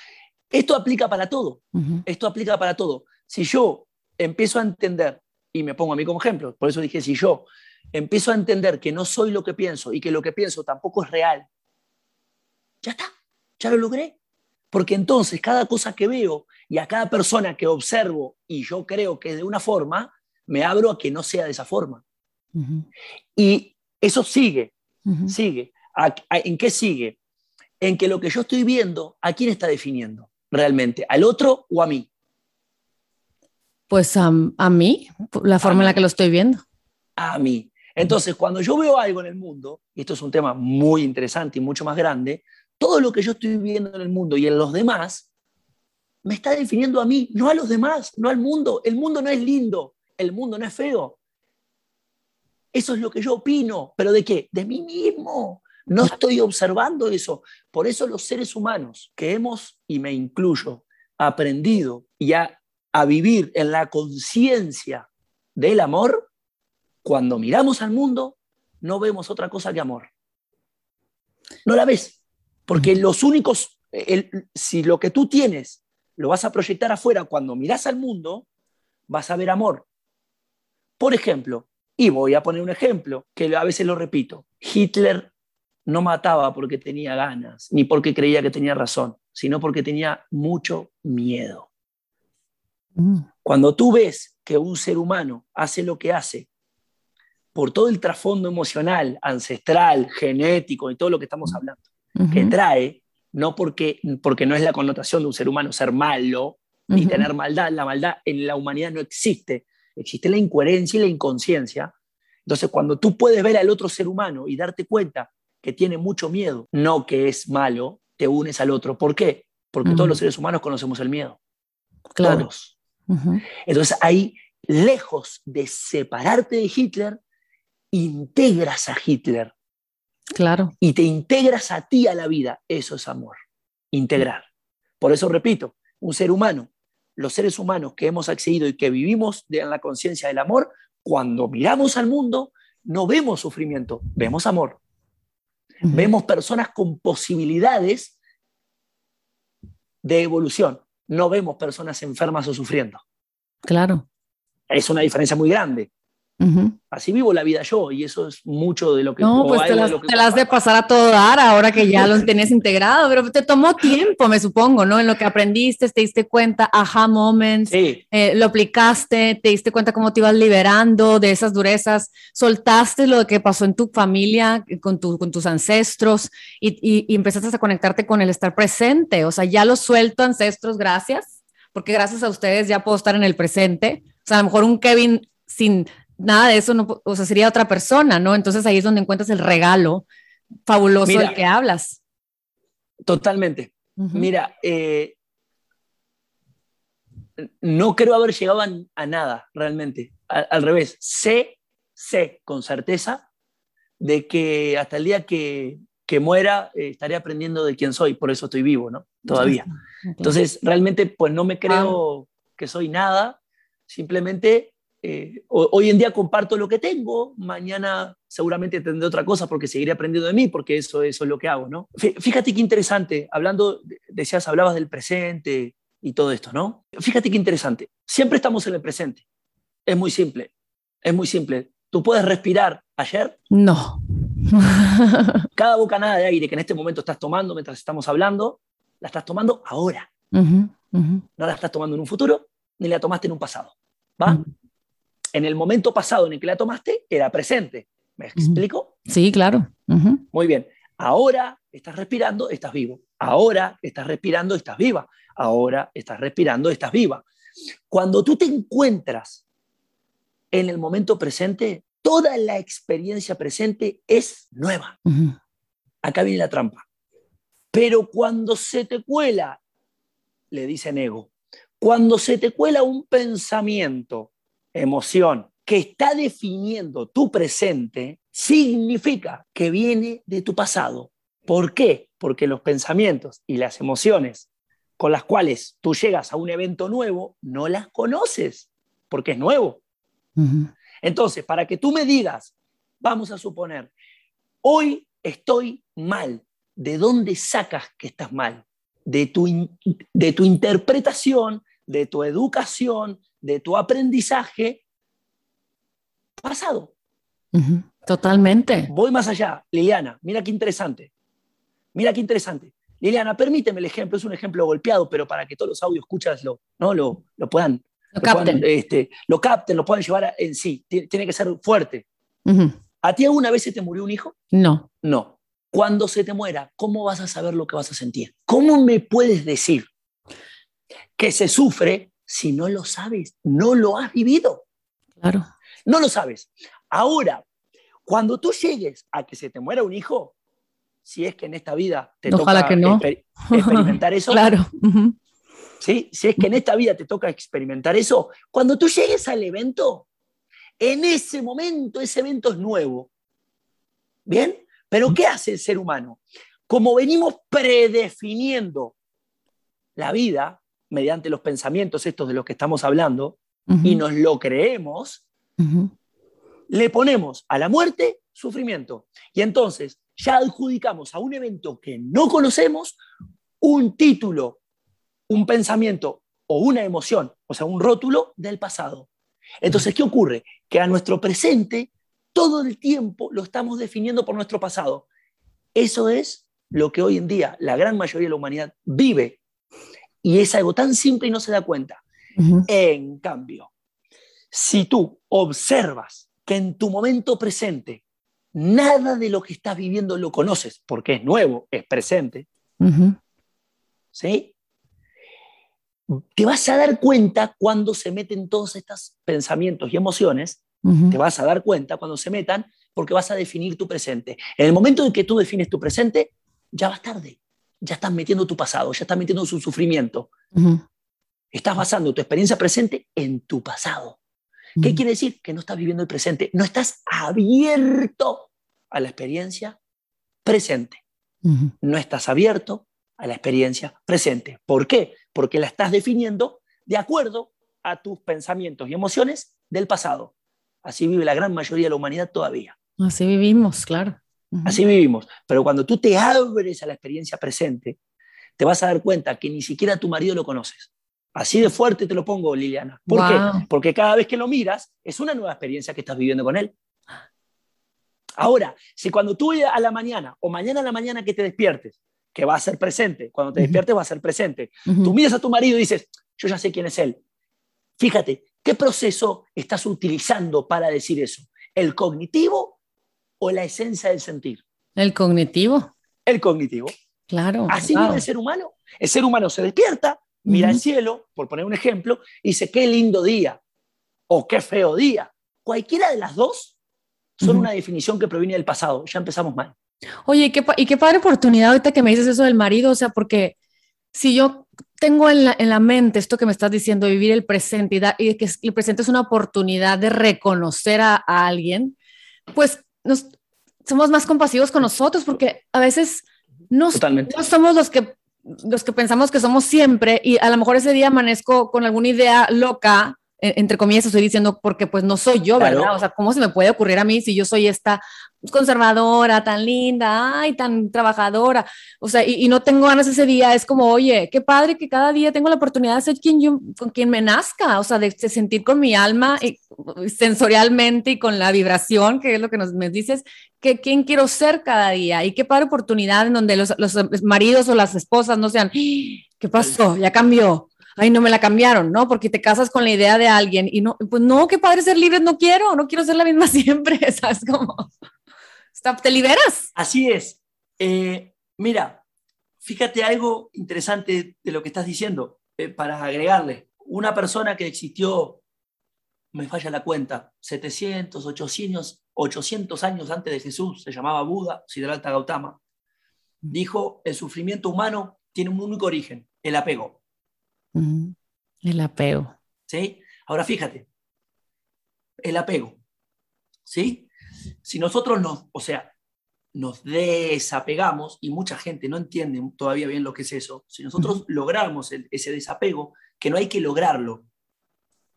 Esto aplica para todo. Uh -huh. Esto aplica para todo. Si yo empiezo a entender, y me pongo a mí como ejemplo, por eso dije, si yo empiezo a entender que no soy lo que pienso y que lo que pienso tampoco es real, ya está, ya lo logré. Porque entonces cada cosa que veo y a cada persona que observo y yo creo que es de una forma, me abro a que no sea de esa forma. Uh -huh. Y eso sigue, uh -huh. sigue. ¿A, a, ¿En qué sigue? En que lo que yo estoy viendo, ¿a quién está definiendo realmente? ¿Al otro o a mí? Pues um, a mí, la forma a en la que lo estoy viendo. a mí. Entonces, cuando yo veo algo en el mundo, y esto es un tema muy interesante y mucho más grande, todo lo que yo estoy viendo en el mundo y en los demás, me está definiendo a mí, no a los demás, no al mundo. El mundo no es lindo, el mundo no es feo. Eso es lo que yo opino, pero ¿de qué? De mí mismo. No estoy observando eso. Por eso los seres humanos que hemos, y me incluyo, aprendido y a, a vivir en la conciencia del amor, cuando miramos al mundo, no vemos otra cosa que amor. No la ves, porque los únicos, si lo que tú tienes lo vas a proyectar afuera cuando miras al mundo, vas a ver amor. Por ejemplo, y voy a poner un ejemplo que a veces lo repito, Hitler no mataba porque tenía ganas, ni porque creía que tenía razón, sino porque tenía mucho miedo. Mm. Cuando tú ves que un ser humano hace lo que hace por todo el trasfondo emocional, ancestral, genético y todo lo que estamos hablando, que trae, no porque, porque no es la connotación de un ser humano ser malo ni tener maldad, la maldad en la humanidad no existe, existe la incoherencia y la inconsciencia. Entonces, cuando tú puedes ver al otro ser humano y darte cuenta que tiene mucho miedo, no que es malo, te unes al otro. ¿Por qué? Porque todos los seres humanos conocemos el miedo. Claro. Todos. Entonces, ahí, lejos de separarte de Hitler, integras a Hitler. Claro. Y te integras a ti a la vida. Eso es amor. Integrar. Por eso repito, un ser humano, los seres humanos que hemos accedido y que vivimos en la conciencia del amor, cuando miramos al mundo, no vemos sufrimiento, vemos amor. Vemos personas con posibilidades de evolución. No vemos personas enfermas o sufriendo. Claro. Es una diferencia muy grande. Así vivo la vida yo y eso es mucho de lo que... No, pues te las, de, de pasar a todo dar ahora que ya lo tenés integrado, pero te tomó tiempo, me supongo, ¿no? En lo que aprendiste, te diste cuenta, aha moments, eh, lo aplicaste, te diste cuenta cómo te ibas liberando de esas durezas, soltaste lo que pasó en tu familia, con, tu, con tus ancestros y, y, empezaste a conectarte con el estar presente, o sea, ya lo suelto ancestros, gracias, porque gracias a ustedes ya puedo estar en el presente. O sea, a lo mejor un Kevin sin nada de eso, no, o sea, sería otra persona, ¿no? Entonces ahí es donde encuentras el regalo fabuloso del que hablas. Totalmente. Mira, eh, no creo haber llegado a, nada realmente. al revés, sé, sé con certeza de que hasta el día que, que muera eh, estaré aprendiendo de quién soy, por eso estoy vivo, ¿no? Todavía. Entonces, realmente, pues no me creo que soy nada, simplemente eh, hoy en día comparto lo que tengo, mañana seguramente tendré otra cosa porque seguiré aprendiendo de mí, porque eso, eso es lo que hago, ¿no? Fíjate qué interesante, hablando, decías, hablabas del presente y todo esto, ¿no? Fíjate qué interesante, siempre estamos en el presente, es muy simple, es muy simple. ¿Tú puedes respirar ayer? No. Cada bocanada de aire que en este momento estás tomando mientras estamos hablando, la estás tomando ahora. No la estás tomando en un futuro, ni la tomaste en un pasado. ¿Va? En el momento pasado en el que la tomaste era presente. ¿Me explico? Sí, claro. Muy bien. Ahora estás respirando, estás vivo. Ahora estás respirando, estás viva. Ahora estás respirando, estás viva. Cuando tú te encuentras en el momento presente, toda la experiencia presente es nueva. Acá viene la trampa. Pero cuando se te cuela, le dicen ego, cuando se te cuela un pensamiento emoción que está definiendo tu presente, significa que viene de tu pasado. ¿Por qué? Porque los pensamientos y las emociones con las cuales tú llegas a un evento nuevo, no las conoces, porque es nuevo. Entonces, para que tú me digas, vamos a suponer, hoy estoy mal, ¿de dónde sacas que estás mal? De tu, de tu interpretación, de tu educación, de tu aprendizaje pasado. Totalmente. Voy más allá. Liliana, mira qué interesante. Mira qué interesante. Liliana, permíteme el ejemplo, es un ejemplo golpeado, pero para que todos los audio escuchas lo, ¿no? lo, lo puedan, lo, capten. este, lo capten, lo puedan llevar en sí. Tiene, que ser fuerte. ¿A ti alguna vez se te murió un hijo? No. No. Cuando se te muera, ¿cómo vas a saber lo que vas a sentir? ¿Cómo me puedes decir que se sufre si no lo sabes, no lo has vivido. Claro. No lo sabes. Ahora, cuando tú llegues a que se te muera un hijo, si es que en esta vida te toca que no. experimentar eso, claro. ¿sí? si es que en esta vida te toca experimentar eso, cuando tú llegues al evento, en ese momento, ese evento es nuevo. ¿Bien? Pero ¿qué hace el ser humano? Como venimos predefiniendo la vida mediante los pensamientos estos de los que estamos hablando, y nos lo creemos, le ponemos a la muerte sufrimiento. Y entonces ya adjudicamos a un evento que no conocemos un título, un pensamiento o una emoción, o sea, un rótulo del pasado. Entonces, ¿qué ocurre? Que a nuestro presente todo el tiempo lo estamos definiendo por nuestro pasado. Eso es lo que hoy en día la gran mayoría de la humanidad vive. Y es algo tan simple y no se da cuenta. En cambio, si tú observas que en tu momento presente nada de lo que estás viviendo lo conoces, porque es nuevo, es presente, ¿sí? Te vas a dar cuenta cuando se meten todos estos pensamientos y emociones, te vas a dar cuenta cuando se metan, porque vas a definir tu presente. En el momento en que tú defines tu presente, ya vas tarde, ya estás metiendo tu pasado, ya estás metiendo su sufrimiento. Estás basando tu experiencia presente en tu pasado. ¿Qué quiere decir? Que no estás viviendo el presente, no estás abierto a la experiencia presente. No estás abierto a la experiencia presente. ¿Por qué? Porque la estás definiendo de acuerdo a tus pensamientos y emociones del pasado. Así vive la gran mayoría de la humanidad todavía. Así vivimos, claro. Así vivimos. Pero cuando tú te abres a la experiencia presente, te vas a dar cuenta que ni siquiera tu marido lo conoces. Así de fuerte te lo pongo, Liliana. ¿Por qué? Porque cada vez que lo miras, es una nueva experiencia que estás viviendo con él. Ahora, si cuando tú a la mañana o mañana a la mañana que te despiertes, que va a ser presente, cuando te despiertes va a ser presente, tú miras a tu marido y dices, yo ya sé quién es él. Fíjate, ¿qué proceso estás utilizando para decir eso? ¿El cognitivo o la esencia del sentir? El cognitivo. El cognitivo. Claro. Así vive el ser humano. El ser humano se despierta, mira el cielo, por poner un ejemplo, y dice, qué lindo día o qué feo día. Cualquiera de las dos son una definición que proviene del pasado. Ya empezamos mal. Oye, ¿y qué, y qué padre oportunidad ahorita que me dices eso del marido, o sea, porque si yo tengo en la, en la mente esto que me estás diciendo, vivir el presente y, y que el presente es una oportunidad de reconocer a, alguien, pues nos, somos más compasivos con nosotros porque a veces no somos los que los que pensamos que somos siempre y a lo mejor ese día amanezco con alguna idea loca, entre comillas estoy diciendo porque pues no soy yo, ¿verdad? O sea, ¿cómo se me puede ocurrir a mí si yo soy esta conservadora, tan linda, ay, tan trabajadora? O sea, y, no tengo ganas ese día, es como, oye, qué padre que cada día tengo la oportunidad de ser quien yo, con quien me nazca, o sea, de, sentir con mi alma y, sensorialmente y con la vibración, que es lo que nos me dices, que quién quiero ser cada día y qué padre oportunidad en donde los, los maridos o las esposas no sean, ¿qué pasó? Ya cambió. Ay, no me la cambiaron, ¿no? Porque te casas con la idea de alguien y no, pues no, qué padre ser libre, no quiero, no quiero ser la misma siempre, ¿sabes cómo? ¿Te liberas? Así es. Eh, mira, fíjate algo interesante de lo que estás diciendo, eh, para agregarle. Una persona que existió, me falla la cuenta, 700, 800, 800 años antes de Jesús, se llamaba Buda, Siddhartha Gautama, dijo, el sufrimiento humano tiene un único origen, el apego. El apego. ¿Sí? Ahora fíjate, el apego. ¿Sí? Si nosotros nos, o sea, nos desapegamos, y mucha gente no entiende todavía bien lo que es eso, si nosotros logramos ese desapego, que no hay que lograrlo,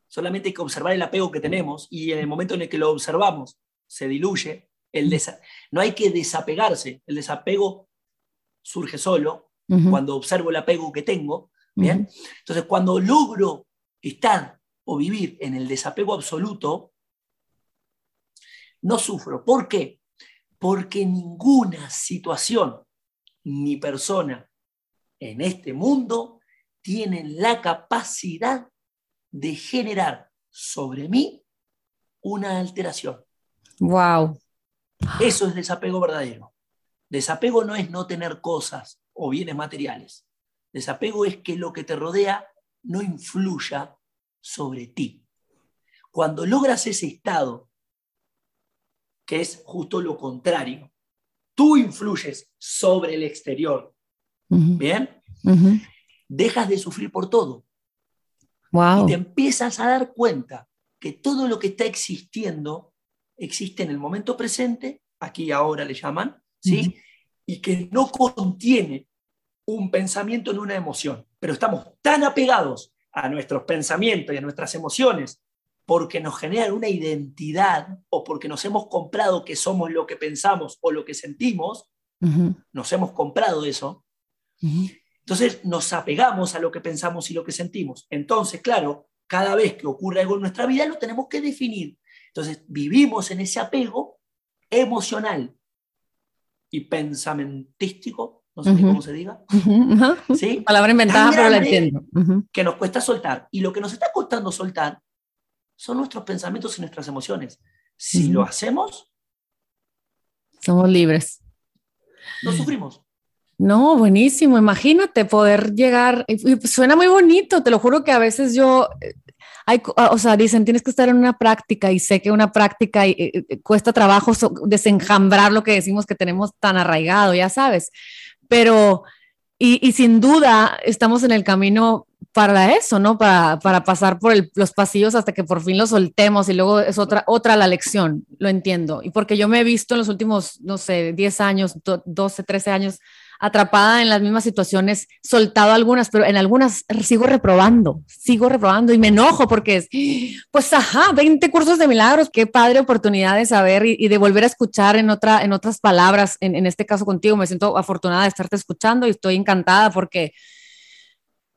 solamente hay que observar el apego que tenemos y en el momento en el que lo observamos se diluye, el no hay que desapegarse, el desapego surge solo cuando observo el apego que tengo, ¿bien? Entonces, cuando logro estar o vivir en el desapego absoluto, no sufro. ¿Por qué? Porque ninguna situación ni persona en este mundo tiene la capacidad de generar sobre mí una alteración. Wow. Eso es desapego verdadero. Desapego no es no tener cosas o bienes materiales. Desapego es que lo que te rodea no influya sobre ti. Cuando logras ese estado que es justo lo contrario. Tú influyes sobre el exterior. ¿Bien? Dejas de sufrir por todo. Wow. Y te empiezas a dar cuenta que todo lo que está existiendo existe en el momento presente, aquí y ahora le llaman, ¿sí? Y que no contiene un pensamiento ni una emoción. Pero estamos tan apegados a nuestros pensamientos y a nuestras emociones porque nos generan una identidad o porque nos hemos comprado que somos lo que pensamos o lo que sentimos, nos hemos comprado eso, entonces nos apegamos a lo que pensamos y lo que sentimos. Entonces, claro, cada vez que ocurre algo en nuestra vida lo tenemos que definir. Entonces, vivimos en ese apego emocional y pensamentístico, no sé cómo se diga. ¿Sí? Palabra inventada, pero la entiendo. Que nos cuesta soltar. Y lo que nos está costando soltar son nuestros pensamientos y nuestras emociones. Si lo hacemos, somos libres. No sufrimos. No, buenísimo. Imagínate poder llegar. suena muy bonito, te lo juro que a veces yo. Eh, hay, o sea, dicen, tienes que estar en una práctica y sé que una práctica y, cuesta trabajo desenjambrar lo que decimos que tenemos tan arraigado, ya sabes. Pero, y, sin duda, estamos en el camino para eso, ¿no? Para, para pasar por los pasillos hasta que por fin lo soltemos y luego es otra, otra la lección, lo entiendo. Y porque yo me he visto en los últimos, no sé, 10 años, 12, 13 años, atrapada en las mismas situaciones, soltado algunas, pero en algunas sigo reprobando, sigo reprobando y me enojo porque es, pues, ajá, 20 cursos de milagros, qué padre oportunidad de saber y, de volver a escuchar en, otra, en otras palabras, en, este caso contigo, me siento afortunada de estarte escuchando y estoy encantada porque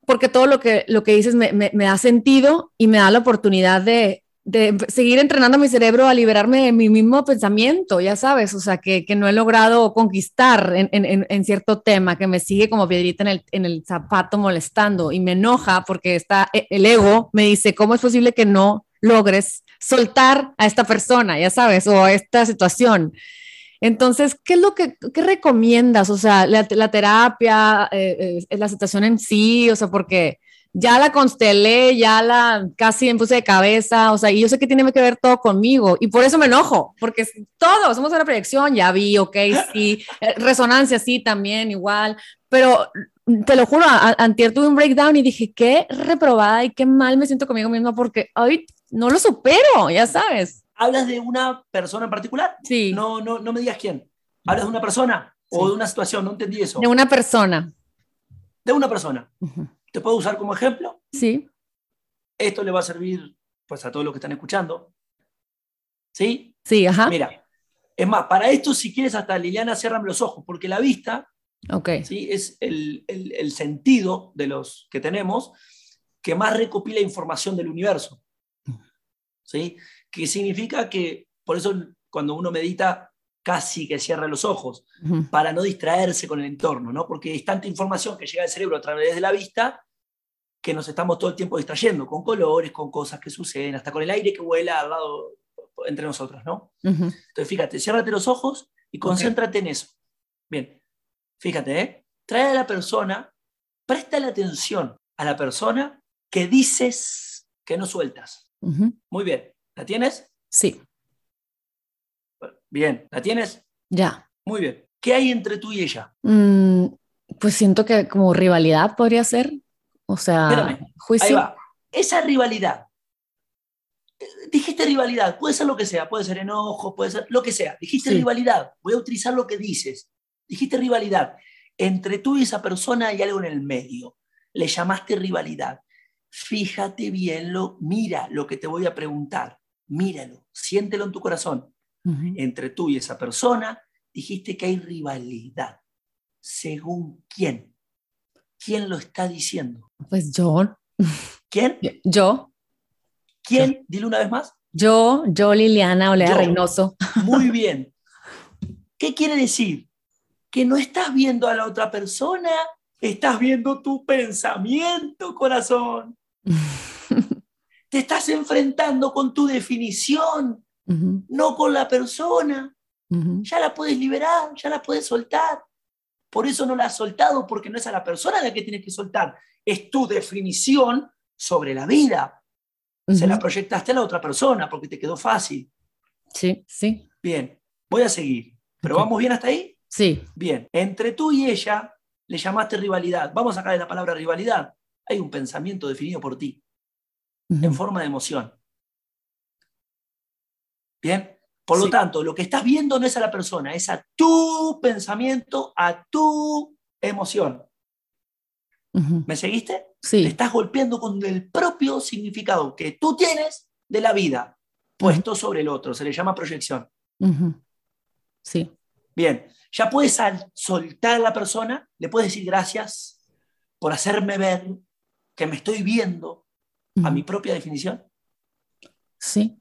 porque todo lo que, lo que dices me, me, da sentido y me da la oportunidad de, de, seguir entrenando mi cerebro a liberarme de mi mismo pensamiento, ya sabes, o sea, que, que no he logrado conquistar en, en, en, cierto tema, que me sigue como piedrita en el, en el zapato molestando y me enoja porque está, e, el ego me dice, ¿cómo es posible que no logres soltar a esta persona, ya sabes, o a esta situación? Entonces, ¿qué es lo que recomiendas? O sea, la, terapia, eh, eh, la situación en sí, o sea, porque ya la constelé, ya la casi me puse de cabeza, o sea, y yo sé que tiene que ver todo conmigo, y por eso me enojo, porque todos somos una proyección, ya vi, ok, sí, resonancia, sí, también, igual, pero te lo juro, antier tuve un breakdown y dije, qué reprobada y qué mal me siento conmigo misma porque hoy no lo supero, ya sabes. ¿Hablas de una persona en particular? Sí. No, no, no me digas quién. ¿Hablas de una persona o de una situación? No entendí eso. De una persona. De una persona. ¿Te puedo usar como ejemplo? Sí. Esto le va a servir pues, a todos los que están escuchando. ¿Sí? Sí, ajá. Mira, es más, para esto, si quieres, hasta Liliana, cierran los ojos, porque la vista okay. ¿sí? es el, el, el sentido de los que tenemos que más recopila información del universo. ¿Sí? que significa que, por eso cuando uno medita, casi que cierra los ojos, para no distraerse con el entorno, ¿no? Porque es tanta información que llega al cerebro a través de la vista que nos estamos todo el tiempo distrayendo con colores, con cosas que suceden, hasta con el aire que vuela al lado entre nosotros, ¿no? Entonces, fíjate, ciérrate los ojos y concéntrate en eso. Bien, fíjate, ¿eh? Trae a la persona, presta la atención a la persona que dices que no sueltas. Muy bien. ¿La tienes? Sí. Bien, ¿la tienes? Ya. Muy bien. ¿Qué hay entre tú y ella? Mm, pues siento que como rivalidad podría ser. O sea, juicio. Ahí va. Esa rivalidad. Eh, dijiste rivalidad, puede ser lo que sea, puede ser enojo, puede ser lo que sea. Dijiste rivalidad, voy a utilizar lo que dices. Dijiste rivalidad. Entre tú y esa persona hay algo en el medio. Le llamaste rivalidad. Fíjate bien, lo, mira lo que te voy a preguntar míralo, siéntelo en tu corazón. Entre tú y esa persona dijiste que hay rivalidad. ¿Según quién? ¿Quién lo está diciendo? Pues yo. ¿Quién? Yo. ¿Quién? Dile una vez más. Yo, yo Liliana Olea Reynoso. Muy bien. ¿Qué quiere decir? Que no estás viendo a la otra persona, estás viendo tu pensamiento, corazón. Te estás enfrentando con tu definición, no con la persona. Ya la puedes liberar, ya la puedes soltar. Por eso no la has soltado, porque no es a la persona la que tienes que soltar, es tu definición sobre la vida. Se la proyectaste a la otra persona porque te quedó fácil. Sí, sí. Bien, voy a seguir. ¿Pero vamos bien hasta ahí? Sí. Bien, entre tú y ella le llamaste rivalidad. Vamos a sacar de la palabra rivalidad. Hay un pensamiento definido por ti, en forma de emoción. Bien, por lo tanto, lo que estás viendo no es a la persona, es a tu pensamiento, a tu emoción. ¿Me seguiste? Sí. Le estás golpeando con el propio significado que tú tienes de la vida, puesto sobre el otro. Se le llama proyección. Sí. Bien, ya puedes soltar a la persona, le puedes decir gracias por hacerme ver que me estoy viendo a mi propia definición. Sí.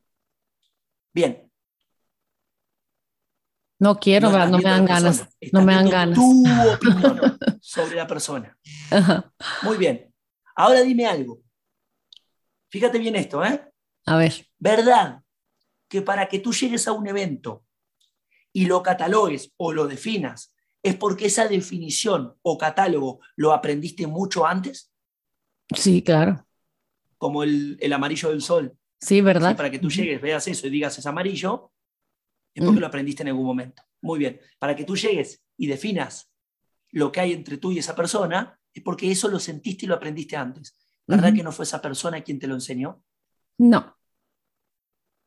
Bien. No quiero, no, me dan ganas. No me dan ganas. Tu opinión sobre la persona. Muy bien. Ahora dime algo. Fíjate bien esto, ¿eh? A ver. ¿Verdad que para que tú llegues a un evento y lo catalogues o lo definas, es porque esa definición o catálogo lo aprendiste mucho antes? Sí, claro. Como el, amarillo del sol. Sí, ¿verdad? para que tú llegues, veas eso y digas es amarillo, es porque lo aprendiste en algún momento. Muy bien. Para que tú llegues y definas lo que hay entre tú y esa persona, es porque eso lo sentiste y lo aprendiste antes. ¿Verdad que no fue esa persona quien te lo enseñó? No.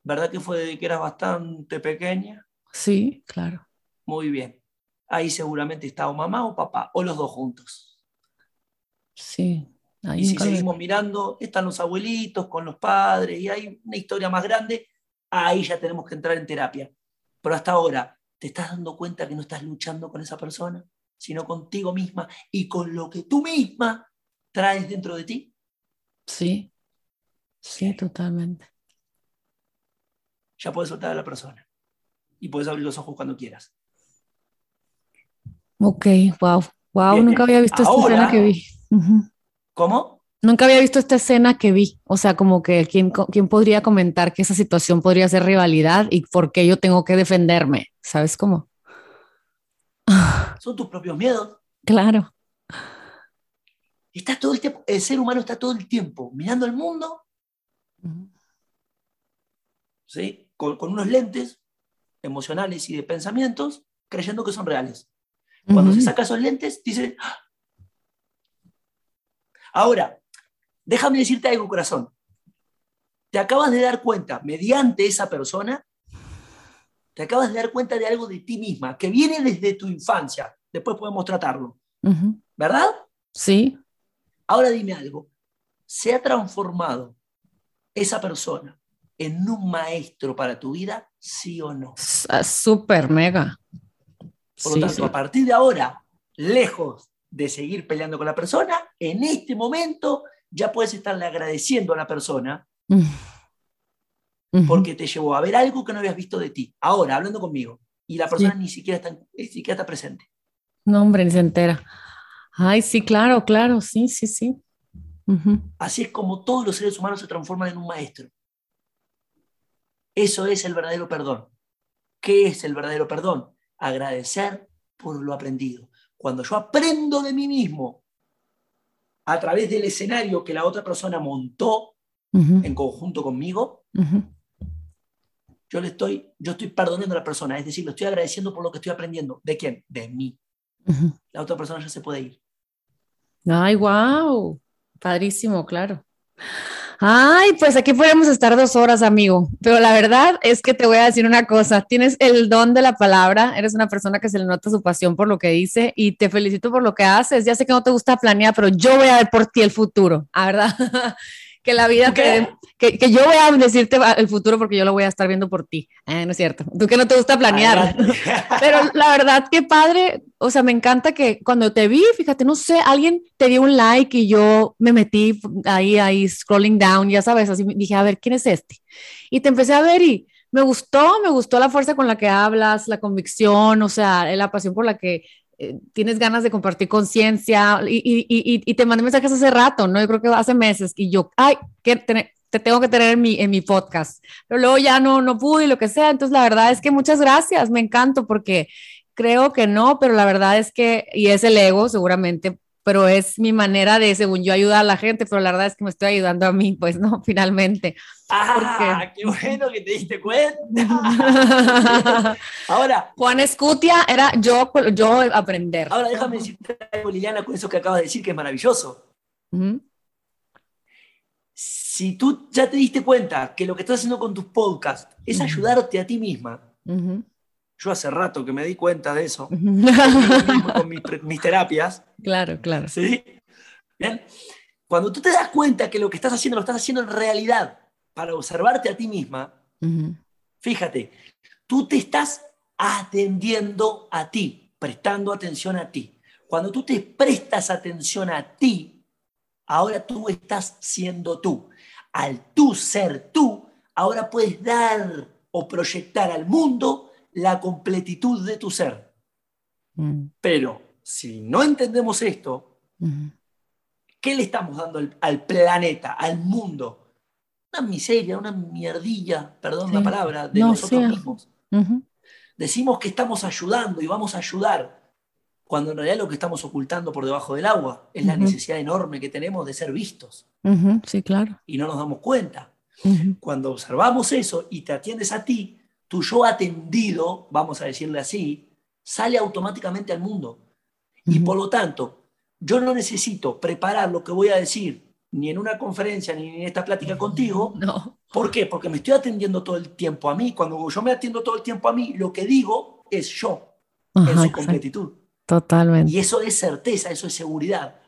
¿Verdad que fue de que eras bastante pequeña? Sí, claro. Muy bien. Ahí seguramente está o mamá o papá, o los dos juntos. Sí. Y si seguimos mirando, están los abuelitos con los padres y hay una historia más grande, ahí ya tenemos que entrar en terapia. Pero hasta ahora, ¿te estás dando cuenta que no estás luchando con esa persona, sino contigo misma y con lo que tú misma traes dentro de ti? Sí, sí, totalmente. Ya puedes soltar a la persona y puedes abrir los ojos cuando quieras. Ok, wow, wow, nunca había visto esta escena que vi. ¿Cómo? Nunca había visto esta escena que vi. O sea, como que ¿quién, quién podría comentar que esa situación podría ser rivalidad y por qué yo tengo que defenderme. ¿Sabes cómo? Son tus propios miedos. Claro. Está todo el tiempo, el ser humano está todo el tiempo mirando el mundo, ¿sí? con, con unos lentes emocionales y de pensamientos creyendo que son reales. Cuando se saca esos lentes, dice, ¡Ah! Ahora, déjame decirte algo, corazón. Te acabas de dar cuenta, mediante esa persona, te acabas de dar cuenta de algo de ti misma, que viene desde tu infancia. Después podemos tratarlo. ¿Verdad? Sí. Ahora dime algo. ¿Se ha transformado esa persona en un maestro para tu vida, sí o no? Ah, súper mega. Por lo tanto, a partir de ahora, lejos de seguir peleando con la persona, en este momento ya puedes estarle agradeciendo a la persona porque te llevó a ver algo que no habías visto de ti. Ahora, hablando conmigo, y la persona ni, siquiera está, ni siquiera está presente. No, hombre, ni se entera. Ay, sí, claro, claro, sí, sí, sí. Así es como todos los seres humanos se transforman en un maestro. Eso es el verdadero perdón. ¿Qué es el verdadero perdón? Agradecer por lo aprendido. Cuando yo aprendo de mí mismo a través del escenario que la otra persona montó en conjunto conmigo, yo le estoy, yo estoy perdonando a la persona, es decir, lo estoy agradeciendo por lo que estoy aprendiendo. ¿De quién? De mí. La otra persona ya se puede ir. Ay, wow. Padrísimo, claro. Ay, pues aquí podemos estar dos horas, amigo. Pero la verdad es que te voy a decir una cosa. Tienes el don de la palabra. Eres una persona que se le nota su pasión por lo que dice y te felicito por lo que haces. Ya sé que no te gusta planear, pero yo voy a ver por ti el futuro, ¿a verdad? que la vida que, que, yo voy a decirte el futuro porque yo lo voy a estar viendo por ti. Eh, no es cierto. Tú que no te gusta planear. Pero la verdad que padre, o sea, me encanta que cuando te vi, fíjate, no sé, alguien te dio un like y yo me metí ahí, ahí, scrolling down, ya sabes, así dije, a ver, ¿quién es este? Y te empecé a ver y me gustó, me gustó la fuerza con la que hablas, la convicción, o sea, la pasión por la que eh, tienes ganas de compartir conciencia y, te mandé mensajes hace rato, ¿no? Yo creo que hace meses y yo, ay, que te, tengo que tener en mi, en mi podcast, pero luego ya no, no pude y lo que sea. Entonces, la verdad es que muchas gracias, me encanto porque creo que no, pero la verdad es que, y es el ego seguramente, pero es mi manera de, según yo, ayudar a la gente, pero la verdad es que me estoy ayudando a mí, pues, ¿no? Finalmente. Ah, qué bueno que te diste cuenta. ahora. Juan Escutia era yo, yo aprender. Ahora déjame decirte algo, Liliana, con eso que acabas de decir, que es maravilloso. Si tú ya te diste cuenta que lo que estás haciendo con tus podcasts es ayudarte a ti misma, yo hace rato que me di cuenta de eso, con mis, terapias. Claro, claro. ¿Sí? Bien. Cuando tú te das cuenta que lo que estás haciendo lo estás haciendo en realidad para observarte a ti misma, fíjate, tú te estás atendiendo a ti, prestando atención a ti. Cuando tú te prestas atención a ti, ahora tú estás siendo tú. Al tú ser tú, ahora puedes dar o proyectar al mundo la completitud de tu ser. Mm. Pero si no entendemos esto, ¿qué le estamos dando al, planeta, al mundo? Una miseria, una mierdilla, perdón la palabra, de nosotros mismos. Decimos que estamos ayudando y vamos a ayudar, cuando en realidad lo que estamos ocultando por debajo del agua es la necesidad enorme que tenemos de ser vistos. Sí, claro. Y no nos damos cuenta. Cuando observamos eso y te atiendes a ti, tu yo atendido, vamos a decirle así, sale automáticamente al mundo. Y por lo tanto, yo no necesito preparar lo que voy a decir ni en una conferencia ni en esta plática contigo. No. ¿Por qué? Porque me estoy atendiendo todo el tiempo a mí. Cuando yo me atiendo todo el tiempo a mí, lo que digo es yo, en su completitud. Totalmente. Y eso es certeza, eso es seguridad.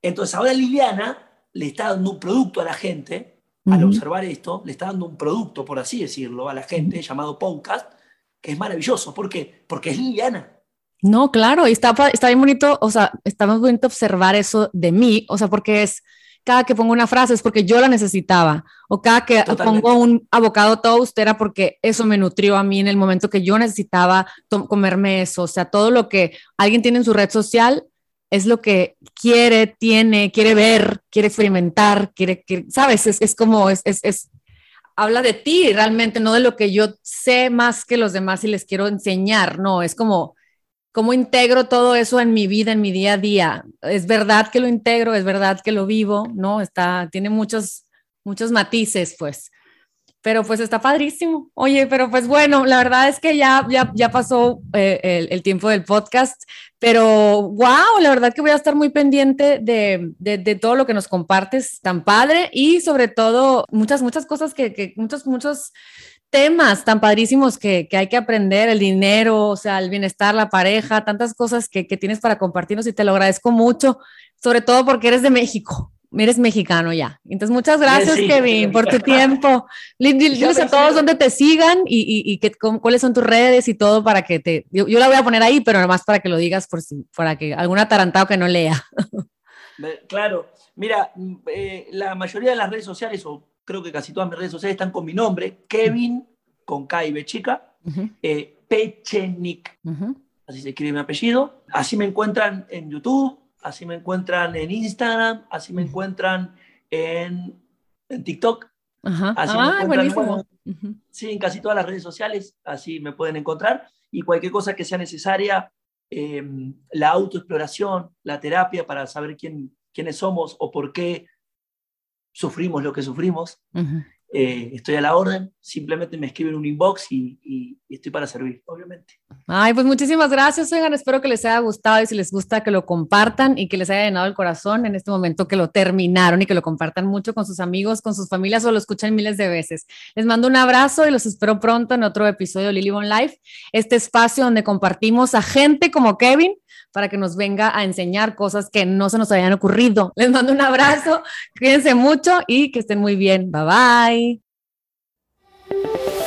Entonces ahora Liliana le está dando un producto a la gente al observar esto, le está dando un producto, por así decirlo, a la gente llamado podcast, que es maravilloso. ¿Por qué? Porque es Liliana. No, claro, y está, está bien bonito, o sea, está muy bonito observar eso de mí, o sea, porque es cada que pongo una frase es porque yo la necesitaba, o cada que pongo un avocado toast era porque eso me nutrió a mí en el momento que yo necesitaba comerme eso, o sea, todo lo que alguien tiene en su red social es lo que quiere, tiene, quiere ver, quiere experimentar, quiere, ¿sabes? Es, como, es, es, habla de ti realmente, no de lo que yo sé más que los demás y les quiero enseñar, no, es como, ¿cómo integro todo eso en mi vida, en mi día a día? Es verdad que lo integro, es verdad que lo vivo, ¿no? Está, tiene muchos, muchos matices, pues pero pues está padrísimo. Oye, pero pues bueno, la verdad es que ya, ya, ya pasó eh, el, tiempo del podcast, pero wow, la verdad que voy a estar muy pendiente de, de, todo lo que nos compartes tan padre y sobre todo muchas, muchas cosas que, que muchos, muchos temas tan padrísimos que, que, hay que aprender, el dinero, o sea, el bienestar, la pareja, tantas cosas que, que tienes para compartirnos y te lo agradezco mucho, sobre todo porque eres de México eres mexicano ya. Entonces, muchas gracias, Kevin, por tu tiempo. Diles a todos dónde te sigan y, y, que, cuáles son tus redes y todo para que te... Yo, la voy a poner ahí, pero más para que lo digas por si, para que algún atarantado que no lea. Claro. Mira, eh, la mayoría de las redes sociales, o creo que casi todas mis redes sociales están con mi nombre, Kevin, con K y B chica, eh, Pechenik. Así se escribe mi apellido. Así me encuentran en YouTube, así me encuentran en Instagram, así me encuentran en, en TikTok. Ajá. Así ah, buenísimo. Sí, en casi todas las redes sociales, así me pueden encontrar. Y cualquier cosa que sea necesaria, em, la autoexploración, la terapia para saber quién, quiénes somos o por qué sufrimos lo que sufrimos, eh, estoy a la orden, simplemente me escriben un inbox y, estoy para servir, obviamente. Ay, pues muchísimas gracias, oigan, espero que les haya gustado y si les gusta que lo compartan y que les haya llenado el corazón en este momento que lo terminaron y que lo compartan mucho con sus amigos, con sus familias o lo escuchen miles de veces. Les mando un abrazo y los espero pronto en otro episodio de Lily Bon Life, este espacio donde compartimos a gente como Kevin para que nos venga a enseñar cosas que no se nos habían ocurrido. Les mando un abrazo, cuídense mucho y que estén muy bien. Bye bye.